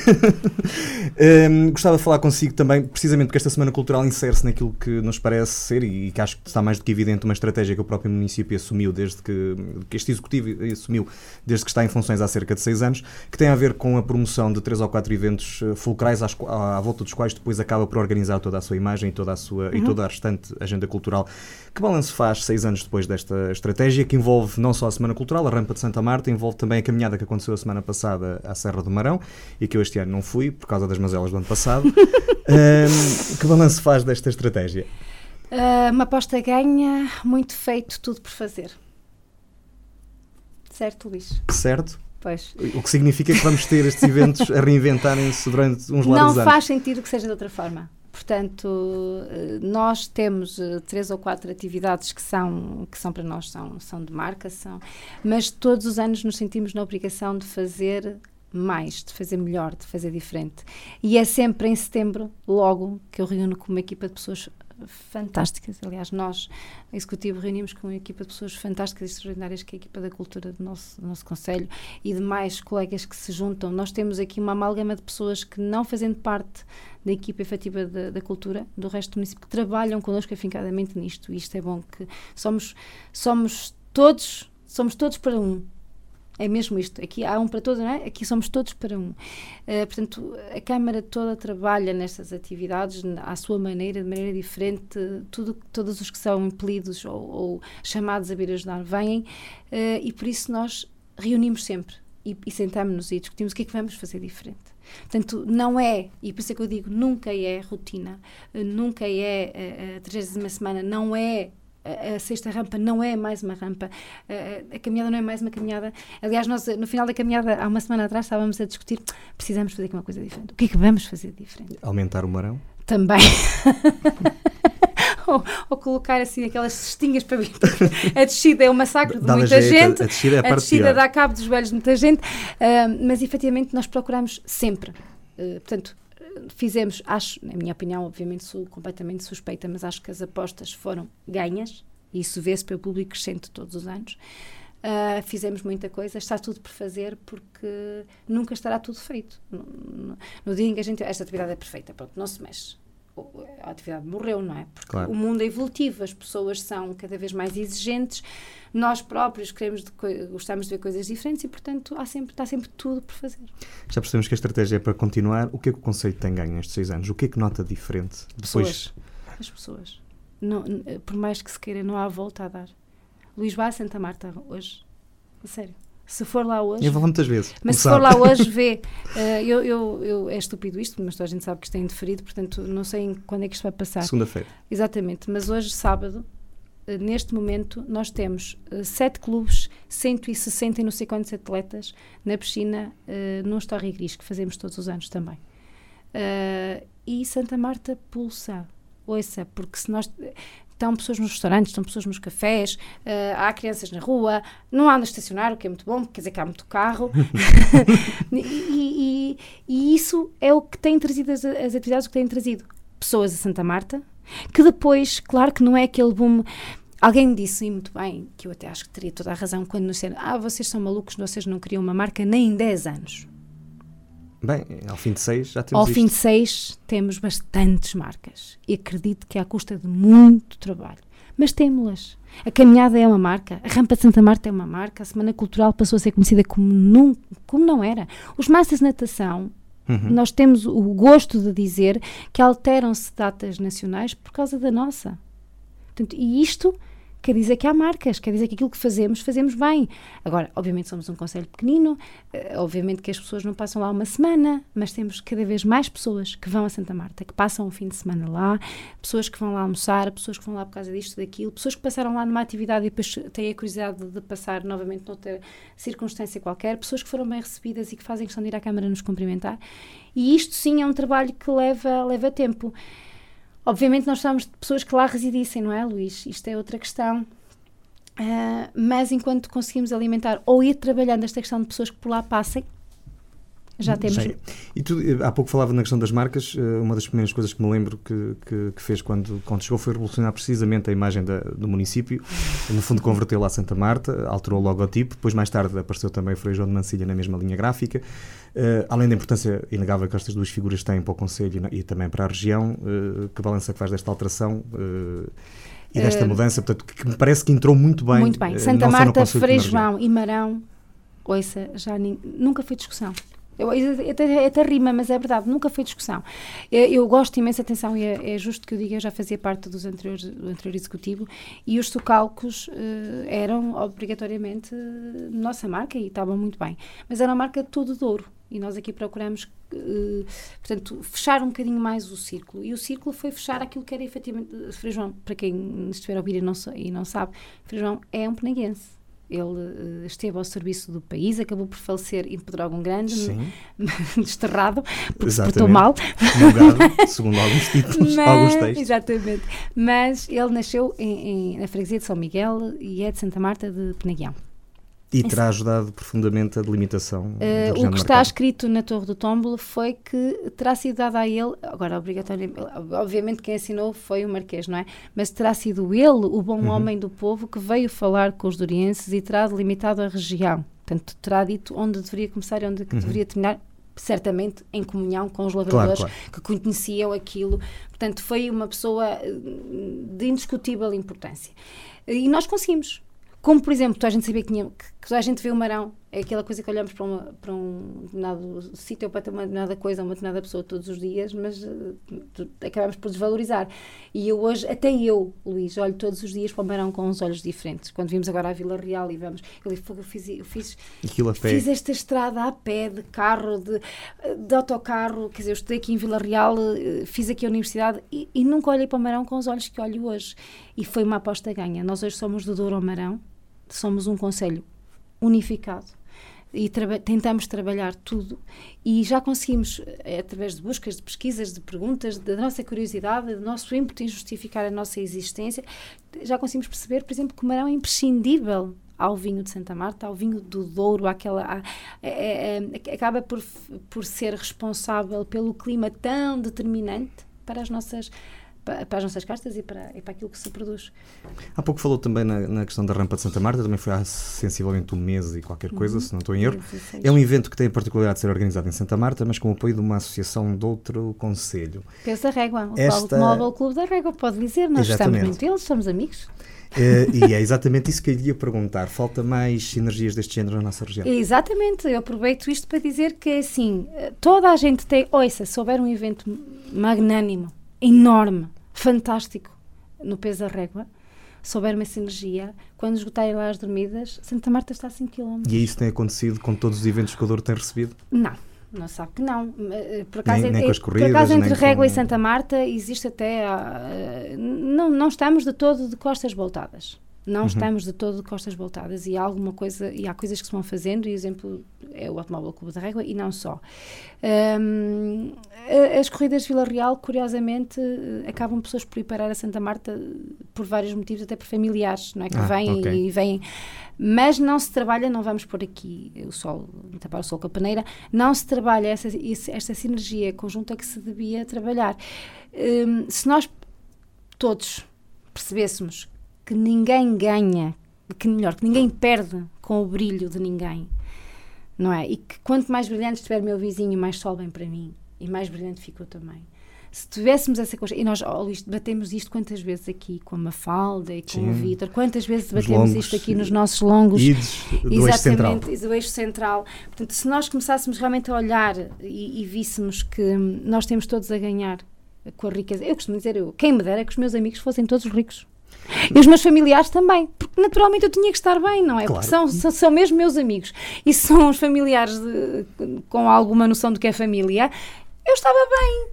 um, gostava de falar consigo também, precisamente porque esta Semana Cultural insere-se naquilo aquilo que nos parece ser, e que acho que está mais do que evidente, uma estratégia que o próprio município assumiu desde que, que este executivo assumiu desde que está em funções há cerca de seis anos, que tem a ver com a promoção de três ou quatro eventos eh, fulcrais às, à, à, volta dos quais depois acaba por organizar toda a sua imagem e toda a sua uhum. e toda a restante agenda cultural. Que balanço faz seis anos depois desta estratégia que envolve não só a Semana Cultural, a Rampa de Santa Marta, envolve também a caminhada que aconteceu a semana passada à Serra do Marão e que eu este ano não fui por causa das mazelas do ano passado. um, que balanço faz desta estratégia? Uh, uma aposta ganha, muito feito, tudo por fazer. Certo, Luís? Certo. Pois. O que significa que vamos ter estes eventos a reinventarem-se durante uns longos anos. Não faz sentido que seja de outra forma. Portanto, eh, nós temos eh, três ou quatro atividades que são, que são para nós são, são de marca, são, mas todos os anos nos sentimos na obrigação de fazer mais, de fazer melhor, de fazer diferente. E é sempre em setembro, logo, que eu reúno com uma equipa de pessoas fantásticas. Aliás, nós, Executivo, reunimos com uma equipa de pessoas fantásticas e extraordinárias, que é a equipa da cultura do nosso, do nosso Conselho e de mais colegas que se juntam. Nós temos aqui uma amálgama de pessoas que, não fazendo parte da equipa efetiva da, da cultura do resto do município, que trabalham connosco afincadamente nisto. E isto é bom que somos, somos todos, somos todos para um. É mesmo isto. Aqui há um para todos, não é? Aqui somos todos para um. Uh, portanto, a Câmara toda trabalha nestas atividades à sua maneira, de maneira diferente. Tudo, todos os que são impelidos ou, ou chamados a vir ajudar vêm uh, e por isso nós reunimos sempre e, e sentamos-nos e discutimos o que é que vamos fazer diferente. Portanto, não é, e por isso é que eu digo, nunca é rotina, uh, nunca é a, a 30 semana, não é a, sexta rampa não é mais uma rampa, a, a, caminhada não é mais uma caminhada. Aliás, nós no final da caminhada, há uma semana atrás, estávamos a discutir: precisamos fazer aqui uma coisa diferente. O que é que vamos fazer diferente? Aumentar o marão? Também. ou, ou, colocar assim aquelas cestinhas para vir. A descida é um massacre de muita jeito, gente. A, a descida, é a descida dá cabo dos velhos de muita gente. Uh, mas efetivamente nós procuramos sempre. Uh, portanto, fizemos, acho, na minha opinião, obviamente sou completamente suspeita, mas acho que as apostas foram ganhas, e isso vê-se pelo público crescente todos os anos. Uh, fizemos muita coisa, está tudo por fazer porque nunca estará tudo feito. No, no, no, dia em que a gente. Esta atividade é perfeita, pronto, não se mexe. A atividade morreu, não é? Porque claro. o mundo é evolutivo, as pessoas são cada vez mais exigentes, nós próprios queremos de gostamos de ver coisas diferentes e, portanto, há sempre, está sempre tudo por fazer. Já percebemos que a estratégia é para continuar. O que é que o Conselho tem ganho nestes seis anos? O que é que nota diferente? Depois... Pessoas. As pessoas. Não, por mais que se queira, não há volta a dar. Luís a Santa Marta hoje. A sério. Se for lá hoje. Eu vou muitas vezes. Mas se for lá hoje, vê. Uh, eu, eu, eu, é estúpido isto, mas toda a gente sabe que isto é indeferido, portanto não sei quando é que isto vai passar. Segunda-feira. Exatamente. Mas hoje, sábado, uh, neste momento, nós temos uh, sete clubes, 160 e não sei quantos atletas na piscina, uh, num Story Gris, que fazemos todos os anos também. e Santa Marta pulsa. Ouça, porque se nós estão pessoas nos restaurantes, estão pessoas nos cafés, uh, há crianças na rua, não há onde estacionar, o que é muito bom, quer dizer que há muito carro. e, e, e, isso é o que tem trazido as, as atividades, o que têm trazido pessoas a Santa Marta, que depois, claro que não é aquele boom. Alguém disse muito bem, que eu até acho que teria toda a razão, quando nos disseram: Ah, vocês são malucos, vocês não criam uma marca nem em 10 anos. Bem, ao fim de seis já temos Ao isto. fim de seis temos bastantes marcas. E acredito que é à custa de muito trabalho. Mas temos-las. A caminhada é uma marca, a rampa de Santa Marta é uma marca, a Semana Cultural passou a ser conhecida como não, como não era. Os massas de natação, uhum. nós temos o gosto de dizer que alteram-se datas nacionais por causa da nossa. Portanto, e isto quer dizer que há marcas, quer dizer que aquilo que fazemos, fazemos bem. Agora, obviamente somos um conselho pequenino, uh, obviamente que as pessoas não passam lá uma semana, mas temos cada vez mais pessoas que vão a Santa Marta, que passam um fim de semana lá, pessoas que vão lá almoçar, pessoas que vão lá por causa disto, daquilo, pessoas que passaram lá numa atividade e depois têm a curiosidade de passar novamente noutra circunstância qualquer, pessoas que foram bem recebidas e que fazem questão de ir à Câmara nos cumprimentar. E isto sim é um trabalho que leva, leva tempo. Obviamente nós precisamos de pessoas que lá residissem, não é, Luís? Isto é outra questão. Uh, mas enquanto conseguimos alimentar ou ir trabalhando esta questão de pessoas que por lá passem, Já temos. É. E tu, há pouco falava na questão das marcas. Uma das primeiras coisas que me lembro que, que, que fez quando, quando chegou foi revolucionar precisamente a imagem da, do município. No fundo, converteu-la a Santa Marta, alterou o logotipo. Depois, mais tarde, apareceu também o Frei João de Mancilha na mesma linha gráfica. Uh, além da importância inegável que estas duas figuras têm para o Conselho e também para a região, uh, que balança que faz desta alteração? Uh, e desta mudança, portanto, que me parece que entrou muito bem. Muito bem. Santa Marta, Frei João e Marão, ouça, já nunca foi discussão. Eu, até, até rima, mas é verdade, nunca foi discussão. Eu, eu gosto imensa atenção e é, é, justo que eu diga, eu já fazia parte dos anteriores, do anterior executivo e os socalcos uh, eram obrigatoriamente nossa marca e estavam muito bem. Mas era uma marca todo de ouro e nós aqui procuramos, uh, portanto, fechar um bocadinho mais o círculo. E o círculo foi fechar aquilo que era efetivamente. Feijão, para quem estiver a ouvir e não, e não sabe, Feijão é um peneguense ele uh, esteve ao serviço do país, acabou por falecer em Pedrógão Grande, desterrado, porque se portou mal. Segundo alguns títulos, Mas, alguns textos. Exatamente. Mas ele nasceu em, em, na freguesia de São Miguel e é de Santa Marta de Penaguião. E terá ajudado profundamente a delimitação. Uh, o que está escrito na Torre do Tómbolo foi que terá sido dado a ele, agora obrigatoriamente, obviamente quem assinou foi o Marquês, não é? Mas terá sido ele, o bom uhum. homem do povo, que veio falar com os dorienses e terá delimitado a região. Portanto, terá dito onde deveria começar e onde uhum. deveria terminar, certamente em comunhão com os lavradores claro, claro. que conheciam aquilo. Portanto, foi uma pessoa eh, de indiscutível importância. E nós conseguimos. Como, por exemplo, tu a gente sabia que, tinha, que, que a gente vê o marão é aquela coisa que olhamos para, uma, para um determinado sítio ou para uma determinada coisa, uma determinada pessoa todos os dias, mas uh, acabamos por desvalorizar. E eu hoje, até eu, Luís, olho todos os dias para o Marão com uns olhos diferentes. Quando vimos agora a Vila Real e vamos, eu digo, eu fiz, eu fiz, fiz esta estrada a pé, de carro, de, de autocarro, quer dizer, eu estudei aqui em Vila Real, eh, fiz aqui a universidade e, e nunca olhei para o Marão com os olhos que olho hoje. E foi uma aposta ganha. Nós hoje somos do Douro ao Marão, somos um conselho unificado e tentamos trabalhar tudo. E já conseguimos, eh, através de buscas, de pesquisas, de perguntas, da nossa curiosidade, do nosso ímpeto em justificar a nossa existência, já conseguimos perceber, por exemplo, que o Marão é imprescindível ao vinho de Santa Marta, ao vinho do Douro, àquela, é, é, acaba por, por ser responsável pelo clima tão determinante para as nossas para, as nossas castas e para, e para aquilo que se produz. Há pouco falou também na, na, questão da rampa de Santa Marta, também foi há sensivelmente um mês e qualquer coisa, uhum. se não estou em erro. É um evento que tem a particularidade de ser organizado em Santa Marta, mas com o apoio de uma associação de outro conselho. Peso da Régua, o Esta... Móvel Clube da Régua, pode dizer, nós Exatamente. estamos muito eles, somos amigos. Uh, e é exatamente isso que eu ia perguntar. Falta mais sinergias deste género na nossa região? Exatamente, eu aproveito isto para dizer que assim, toda a gente tem, ouça, se houver um evento magnânimo, enorme, fantástico no peso da régua. Se houver uma sinergia, quando esgotarem lá as dormidas, Santa Marta está a 5 km. E isso tem acontecido com todos os eventos que o Douro tem recebido? Não, não sabe que não. Eh, por acaso, nem, nem é, corridas, por acaso entre Régua com... e Santa Marta existe até. Uh, não, não estamos de todo de costas voltadas. Não uhum. estamos de todo de costas voltadas e há alguma coisa, e há coisas que se vão fazendo, e exemplo é o Automóvel Clube da Régua, e não só. Um, as corridas de Vila Real, curiosamente, acabam pessoas por ir parar a Santa Marta por vários motivos, até por familiares, não é? Que ah, vêm okay. e vêm. Mas não se trabalha, não vamos pôr aqui o sol, tapar o sol com a paneira, não se trabalha essa, esta sinergia conjunta que se devia trabalhar. Um, se nós todos percebêssemos que ninguém ganha, que melhor, que ninguém perde com o brilho de ninguém, não é? E que quanto mais brilhante estiver meu vizinho, mais sol vem para mim e mais brilhante ficou também. Se tivéssemos essa coisa, e nós oh, Luís, debatemos isto quantas vezes aqui com a Mafalda e com Sim. o Vítor, quantas vezes debatemos isto aqui nos nossos longos do eixo central. do eixo central. Portanto, se nós começássemos realmente a olhar e, e víssemos que nós temos todos a ganhar com a riqueza, eu costumo dizer, eu, quem me dera que os meus amigos fossem todos ricos. E os meus familiares também, porque naturalmente eu tinha que estar bem, não é? Claro. Porque são, são, mesmo meus amigos. E são os familiares de, com alguma noção do que é família, eu estava bem.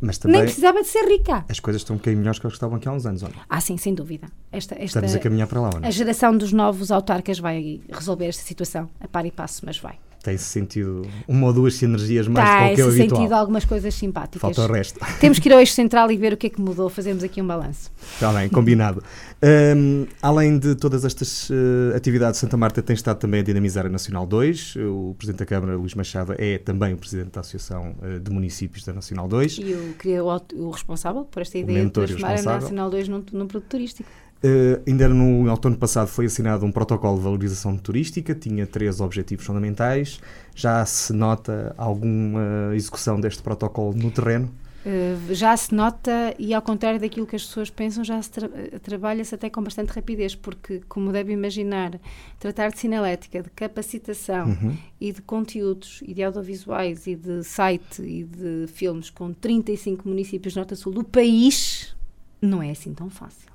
Mas também Nem precisava de ser rica. As coisas estão um bocadinho melhores que as que estavam aqui há uns anos, olha. Ah, sim, sem dúvida. Esta, esta, Estamos a caminhar para lá, não? A geração dos novos autarcas vai resolver esta situação a par e passo, mas vai. Tem-se sentido uma ou duas sinergias mais tá, do que o habitual. Tem-se sentido algumas coisas simpáticas. Falta o resto. Temos que ir ao eixo central e ver o que é que mudou. Fazemos aqui um balanço. Está bem, combinado. Um, além de todas estas uh, atividades, Santa Marta tem estado também a dinamizar a Nacional 2. O Presidente da Câmara, Luís Machado, é também o Presidente da Associação uh, de Municípios da Nacional 2. E o, o, o responsável por esta ideia de transformar a Nacional 2 num, num produto turístico. Uh, ainda no outono passado foi assinado um protocolo de valorização turística, tinha três objetivos fundamentais. Já se nota alguma execução deste protocolo no terreno? Uh, já se nota, e ao contrário daquilo que as pessoas pensam, já se tra trabalha-se até com bastante rapidez, porque, como deve imaginar, tratar de sinalética, de capacitação uhum. e de conteúdos, e de audiovisuais, e de site, e de filmes com 35 municípios do Norte a Sul do país, não é assim tão fácil.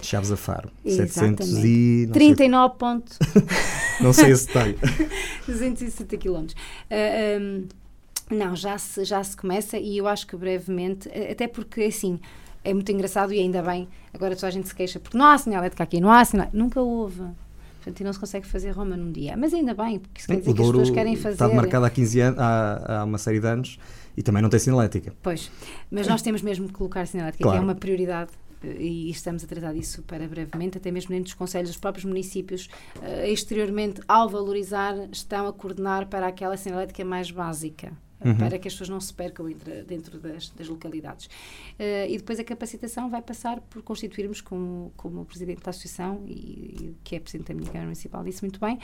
Chaves a Faro. Exatamente. 700 e... 39 sei... pontos. não sei esse detalhe. 260 quilómetros. Uh, um, não, já se, já se começa e eu acho que brevemente, até porque assim, é muito engraçado e ainda bem, agora toda a gente se queixa porque não há sinalética aqui, não há sinal, nunca houve. Portanto, e não se consegue fazer Roma num dia. Mas ainda bem, porque isso quer dizer que as pessoas querem fazer. Está marcado há 15 anos, há, há uma série de anos e também não tem sinalética. Pois, mas nós temos mesmo que colocar sinalética, claro. que é uma prioridade e estamos a tratar disso para brevemente, até mesmo dentro dos conselhos dos próprios municípios, uh, exteriormente, ao valorizar, estão a coordenar para aquela sinalética mais básica. Uhum. Para que as pessoas não se percam entre, dentro das, das localidades. Uh, e depois a capacitação vai passar por constituirmos, como, como o Presidente da Associação, e, e, que é Presidente da minha Câmara Municipal, disse muito bem,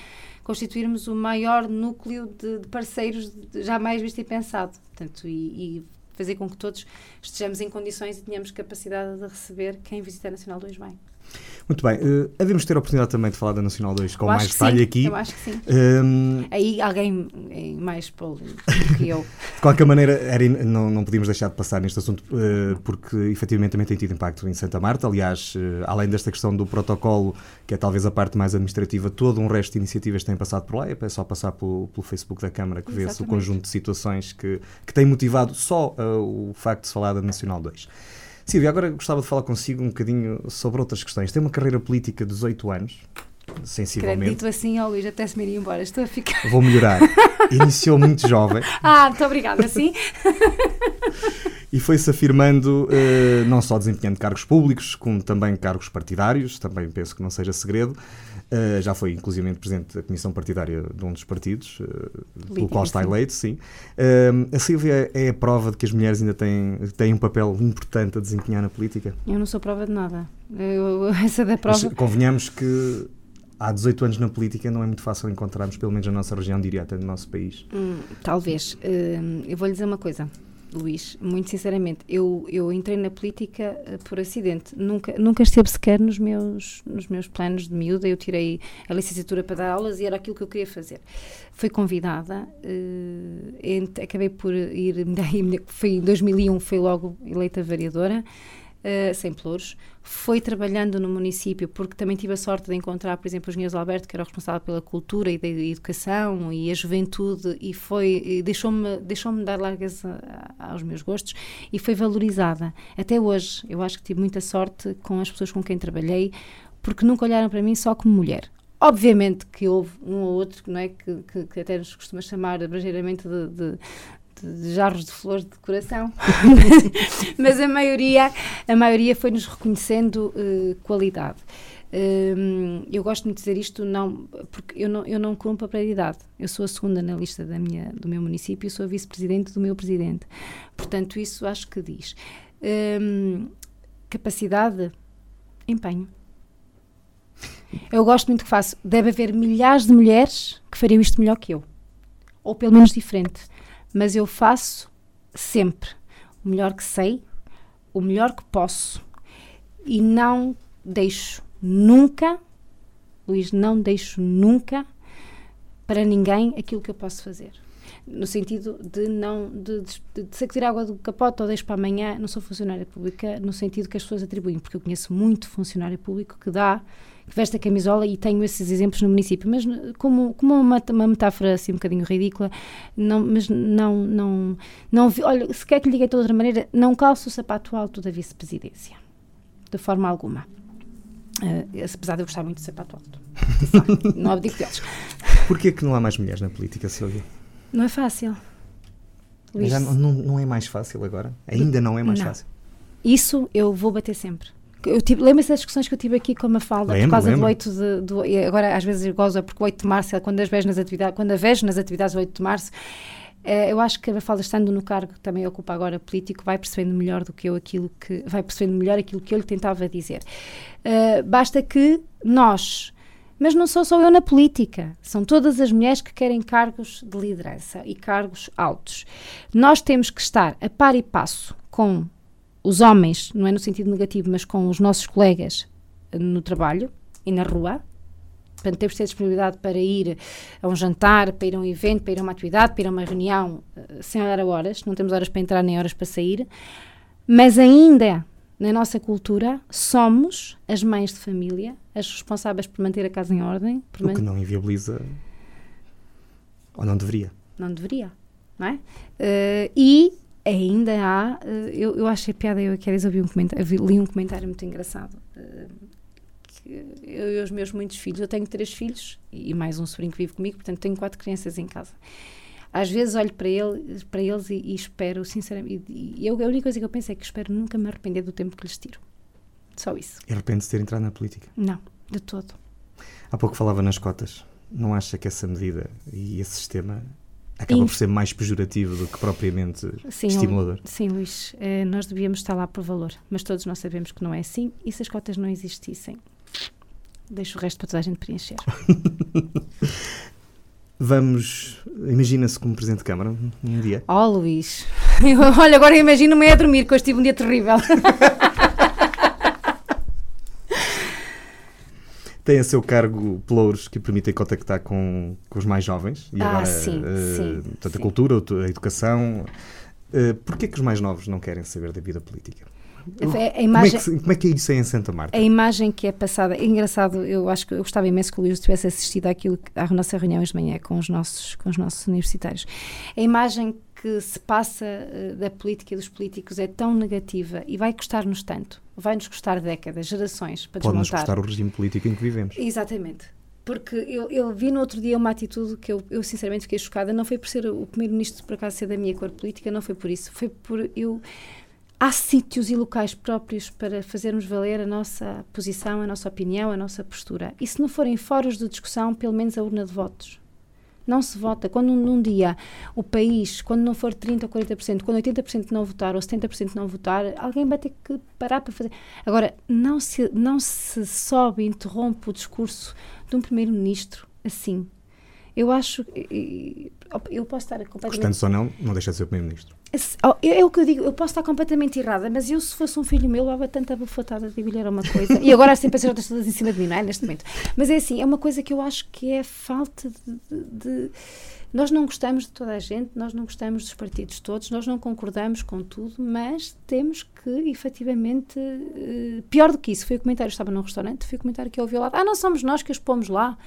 constituirmos o maior núcleo de, de parceiros jamais visto e pensado. Portanto, e, e fazer com que todos estejamos em condições e tenhamos capacidade de receber quem visita a Nacional 2 bem. Muito bem, uh, havemos ter a oportunidade também de falar da Nacional 2 com mais detalhe sim, aqui. Eu acho que sim. Um, Aí alguém mais polo do que eu. de qualquer maneira, era, não, não podíamos deixar de passar neste assunto, uh, porque efetivamente também tem tido impacto em Santa Marta. Aliás, uh, além desta questão do protocolo, que é talvez a parte mais administrativa, todo um resto de iniciativas têm passado por lá. É só passar pelo, pelo Facebook da Câmara que vê-se o conjunto de situações que, que tem motivado só o facto de se falar da Nacional 2. Silvia, agora gostava de falar consigo um bocadinho sobre outras questões. Tem uma carreira política de 18 anos, sensivelmente. Acredito assim, ó oh, Luís, até se me ir embora, estou a ficar... Vou melhorar. Iniciou muito jovem. Ah, muito obrigada, sim. e foi-se afirmando, uh, não só desempenhando cargos públicos, como também cargos partidários, também penso que não seja segredo. Uh, já foi, inclusive, presidente da comissão partidária de um dos partidos, uh, pelo qual está eleito, sim. Uh, a Silvia é a prova de que as mulheres ainda têm, têm um papel importante a desempenhar na política? Eu não sou prova de nada. Eu, essa da prova. Mas convenhamos que há 18 anos na política não é muito fácil encontrarmos, pelo menos na nossa região, diria até no nosso país. Hum, talvez. Eu vou lhe dizer uma coisa. Luís, muito sinceramente, eu, eu entrei na política uh, por acidente. Nunca, nunca esteve sequer nos meus, nos meus planos de miúda. Eu tirei a licenciatura para dar aulas e era aquilo que eu queria fazer. Fui convidada, uh, acabei por ir, foi em 2001, fui logo eleita vereadora uh, sem pelouros. Foi trabalhando no município, porque também tive a sorte de encontrar, por exemplo, o engenheiro Alberto, que era o responsável pela cultura e da educação e a juventude, e foi deixou-me deixou dar largas aos meus gostos e foi valorizada. Até hoje, eu acho que tive muita sorte com as pessoas com quem trabalhei, porque nunca olharam para mim só como mulher. Obviamente que houve um ou outro não é, que, que, que até nos costuma chamar abrangeiramente de, de, de jarros de flores de decoração, mas a maioria, a maioria foi-nos reconhecendo uh, qualidade. Um, eu gosto de dizer isto não porque eu não, eu não cumpro a prioridade. Eu sou a segunda na lista da minha, do meu município e sou a vice-presidente do meu presidente. Portanto, isso acho que diz. Um, capacidade, empenho. Eu gosto muito que faço. Deve haver milhares de mulheres que fariam isto melhor que eu. Ou pelo menos diferente mas eu faço sempre o melhor que sei, o melhor que posso e não deixo nunca, Luís, não deixo nunca para ninguém aquilo que eu posso fazer. No sentido de não de, de, de sacudir água do capote ou deixo para amanhã, não sou funcionária pública, no sentido que as pessoas atribuem, porque eu conheço muito funcionário público que dá veste a camisola e tenho esses exemplos no município, mas como, como uma, uma metáfora assim um bocadinho ridícula, não, mas não, não, não vi, olha, se quer que lhe diga de outra maneira, não calço o sapato alto da vice-presidência, de forma alguma. Uh, apesar de eu gostar muito de sapato alto. não abdico deles. Porquê que não há mais mulheres na política, Silvia? Não é fácil. Já não, não, não, é mais fácil agora? Ainda não é mais não. fácil? Isso eu vou bater sempre. Lembra-se das discussões que eu tive aqui com a Mafalda lembro, por causa lembro. do 8 de, do, agora às vezes goza porque o 8 de março é quando as vejo nas atividades, quando a vejo nas atividades do 8 de março, eh, eu acho que a Mafalda estando no cargo que também ocupa agora político vai percebendo melhor do que eu aquilo que vai percebendo melhor aquilo que eu lhe tentava dizer. Uh, basta que nós mas não sou só eu na política, são todas as mulheres que querem cargos de liderança e cargos altos. Nós temos que estar a par e passo com os homens, não é no sentido negativo, mas com os nossos colegas no trabalho e na rua. Portanto, temos que ter disponibilidade para ir a um jantar, para ir a um evento, para ir a uma atividade, para ir a uma reunião, sem olhar a horas, não temos horas para entrar nem horas para sair, mas ainda na nossa cultura, somos as mães de família, as responsáveis por manter a casa em ordem. o que não inviabiliza. Ou não deveria. Não deveria, não é? Uh, e ainda há. Uh, eu, eu achei piada, eu aqui ouvi um comentário, li um comentário muito engraçado. Uh, eu e os meus muitos filhos, eu tenho três filhos e mais um sobrinho que vive comigo, portanto tenho quatro crianças em casa às vezes olho para, ele, para eles e, e espero, sinceramente, e, e eu, a única coisa que eu penso é que espero nunca me arrepender do tempo que lhes tiro. Só isso. E arrepende-se de ter entrado na política? Não, de todo. Há pouco falava nas cotas. Não acha que essa medida e esse sistema acaba por ser mais pejorativo do que propriamente sim, estimulador? Sim, Luís, eh, nós devíamos estar lá por valor, mas todos nós sabemos que não é assim e se as cotas não existissem, deixo o resto para toda a gente preencher. Vamos, imagina-se como Presidente de Câmara um dia. Oh, Luís, olha, agora imagino-me a dormir, que hoje tive um dia terrível. Tem a seu cargo pelouros que permitem contactar com, com os mais jovens. E ah, agora, sim, uh, sim, portanto, sim. a cultura, a educação. Uh, Porquê que os mais novos não querem saber da vida política? A imagem, como, é que, como, é que, é isso em Santa Marta? A imagem que é passada, é engraçado, eu acho que eu gostava imenso que o Luís tivesse assistido àquilo, à nossa reunião de manhã com os nossos, com os nossos universitários. A imagem que se passa uh, da política e dos políticos é tão negativa e vai custar-nos tanto, vai-nos custar décadas, gerações para Pode desmontar. Pode-nos custar o regime político em que vivemos. Exatamente. Porque eu, eu, vi no outro dia uma atitude que eu, eu sinceramente fiquei chocada, não foi por ser o primeiro-ministro por acaso ser da minha cor política, não foi por isso, foi por eu há sítios e locais próprios para fazermos valer a nossa posição, a nossa opinião, a nossa postura. E se não forem fóruns de discussão, pelo menos a urna de votos. Não se vota. Quando num dia o país, quando não for 30% ou 40%, quando 80% não votar ou 70% não votar, alguém vai ter que parar para fazer. Agora, não se, não se sobe interrompe o discurso de um primeiro-ministro assim. Eu acho. Eu posso estar completamente. Gostando ou não, não deixa de ser primeiro-ministro. É o que eu digo, eu posso estar completamente errada, mas eu, se fosse um filho meu, levava tanta bufatada de digo-lhe uma coisa. E agora sempre as outras todas em cima de mim, não é? Neste momento. Mas é assim, é uma coisa que eu acho que é falta de, de. Nós não gostamos de toda a gente, nós não gostamos dos partidos todos, nós não concordamos com tudo, mas temos que, efetivamente. Uh, pior do que isso, foi o comentário, eu estava num restaurante, foi o comentário que eu ouvi lá. Ah, não somos nós que os pomos lá.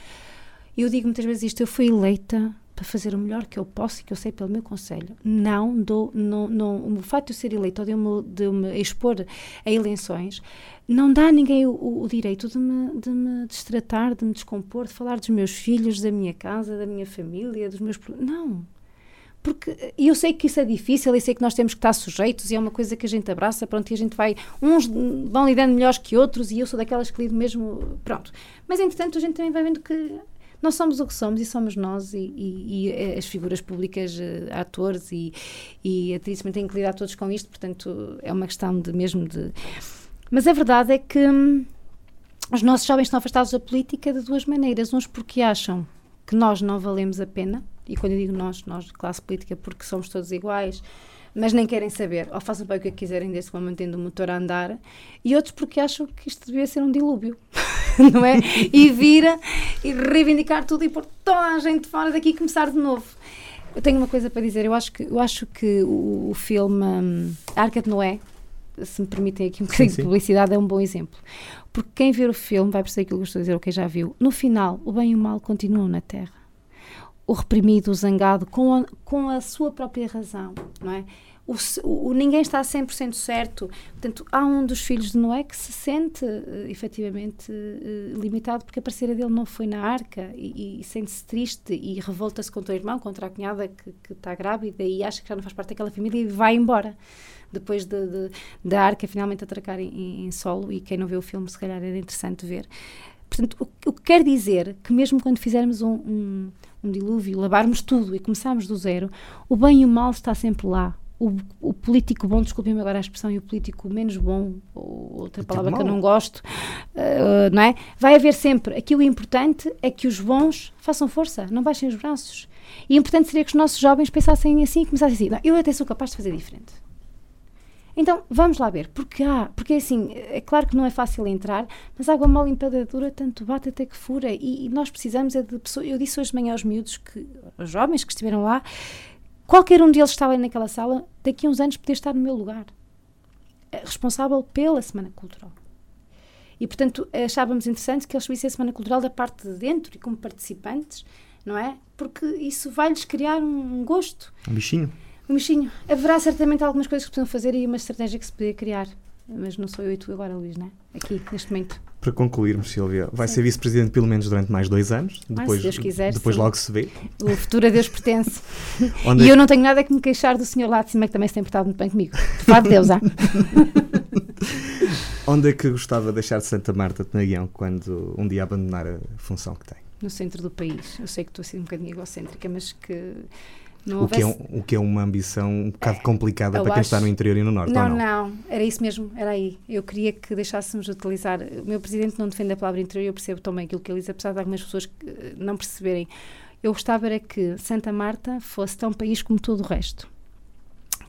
Eu digo muitas vezes isto, eu fui eleita para fazer o melhor que eu posso e que eu sei pelo meu conselho. Não dou, não, não, o fato de eu ser eleito ou de me, de me expor a eleições não dá a ninguém o, o, direito de me, de me destratar, de me descompor, de falar dos meus filhos, da minha casa, da minha família, dos meus. Não. Porque eu sei que isso é difícil, eu sei que nós temos que estar sujeitos e é uma coisa que a gente abraça, pronto, e a gente vai. Uns vão lidando melhores que outros e eu sou daquelas que lido mesmo. Pronto. Mas entretanto a gente também vai vendo que nós somos o que somos e somos nós e, e, e as figuras públicas, uh, atores e, e atrizes têm que lidar todos com isto, portanto é uma questão de mesmo de... Mas a verdade é que hum, os nossos jovens estão afastados da política de duas maneiras. Uns porque acham que nós não valemos a pena, e quando eu digo nós, nós classe política, porque somos todos iguais, mas nem querem saber, ou façam para o que quiserem desde que vão mantendo o motor a andar, e outros porque acham que isto devia ser um dilúvio, não é? E vira e reivindicar tudo e pôr toda a gente fora daqui e começar de novo. Eu tenho uma coisa para dizer, eu acho que, eu acho que o, o filme um, Arca de Noé, se me permitem aqui um bocadinho de publicidade, é um bom exemplo. Porque quem ver o filme vai perceber aquilo que eu estou a dizer, ou quem já viu. No final, o bem e o mal continuam na Terra o reprimido, o zangado, com a, com a sua própria razão, não é? O, o, ninguém está 100% certo. Portanto, há um dos filhos de Noé que se sente uh, efetivamente uh, limitado porque a parceira dele não foi na arca e, e sente-se triste e revolta-se contra o irmão, contra a cunhada que, que, está grávida e acha que já não faz parte daquela família e vai embora. Depois de, de, da arca finalmente atracar em, em, solo, e quem não vê o filme, se calhar era interessante ver. Portanto, o, o que quer dizer que, mesmo quando fizermos um, um, um dilúvio, lavarmos tudo e começarmos do zero, o bem e o mal está sempre lá o, o político bom, desculpem-me agora a expressão, e o político menos bom, ou outra palavra que eu não gosto, uh, não é? Vai haver sempre. Aqui o importante é que os bons façam força, não baixem os braços. E importante seria que os nossos jovens pensassem assim e começassem assim: não, eu até sou capaz de fazer diferente. Então, vamos lá ver, porque há, porque assim, é claro que não é fácil entrar, mas água mal limpada dura, tanto bate até que fura, e, e nós precisamos é de pessoas, eu disse hoje de manhã aos miúdos, que, aos jovens que estiveram lá, qualquer um deles estava naquela sala, daqui a uns anos podia estar no meu lugar, eh, responsável pela Semana Cultural. E, portanto, achávamos interessante que eles subissem a Semana Cultural da parte de dentro e como participantes, não é? Porque isso vai-lhes criar um gosto. Um bichinho. Um bichinho. Haverá certamente algumas coisas que precisam fazer e uma estratégia que se podia criar. Mas não sou eu e tu agora, Luís, não é? Aqui, neste momento. Para concluirmos, Silvia, vai sim. ser vice-presidente pelo menos durante mais dois anos. Depois, ah, se Deus quiser. Depois sim. logo se vê. O futuro a Deus pertence. e é eu não tenho nada que me queixar do senhor lá de cima, que também se tem portado muito bem comigo. Fado Deus, ah. Onde é que gostava de deixar de Santa Marta de Naguião quando um dia abandonar a função que tem? No centro do país. Eu sei que estou a ser um bocadinho egocêntrica, mas que o, que é, o que é uma ambição um bocado complicada para quem acho... está no interior e no norte, não, não, não? era isso mesmo, era aí. Eu queria que deixássemos de utilizar. O meu presidente não defende a palavra interior, eu percebo também aquilo que ele diz, apesar de algumas pessoas eh, não perceberem. Eu gostava era que Santa Marta fosse tão país como todo o resto.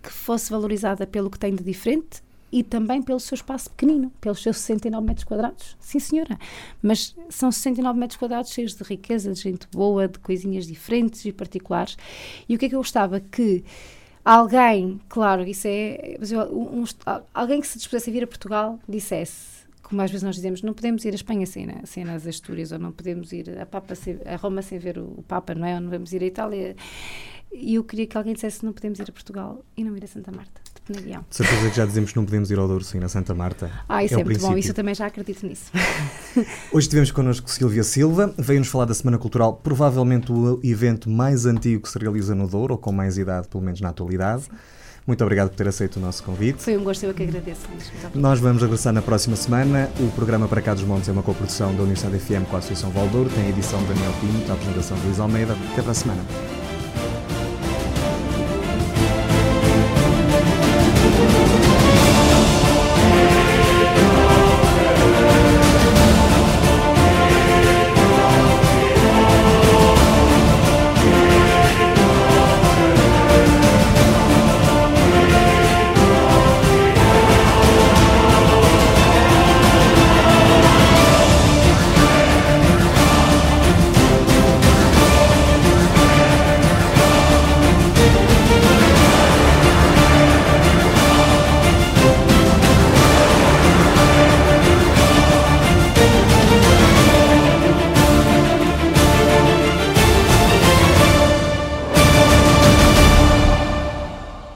Que fosse valorizada pelo que tem de diferente e também pelo seu espaço pequenino, pelos seus 69 metros quadrados. Sim, senhora. Mas são 69 metros quadrados cheios de riqueza, de gente boa, de coisinhas diferentes e particulares. E o que é que eu gostava? Que alguém, claro, isso é. Um, um, alguém que se dispusesse a vir a Portugal dissesse como às vezes nós dizemos, não podemos ir a Espanha sem, sem as Astúrias, ou não podemos ir a, Papa sem, a Roma sem ver o, o, Papa, não é? Ou não vamos ir a Itália. E eu queria que alguém dissesse, não podemos ir a Portugal e não ir a Santa Marta na guião. De certeza que já dizemos que não podemos ir ao Douro sem na Santa Marta. Ah, isso é, é muito bom, isso eu também já acredito nisso. Hoje tivemos connosco Silvia Silva, veio-nos falar da Semana Cultural, provavelmente o evento mais antigo que se realiza no Douro, ou com mais idade, pelo menos na atualidade. Sim. Muito obrigado por ter aceito o nosso convite. Foi um gosto, eu que agradeço. Nós vamos regressar na próxima semana. O programa Para Cá dos Montes é uma coprodução da Universidade FM com a Associação Valdouro. Tem a edição de Daniel Pinto, a apresentação de Luís Almeida. Até para a semana.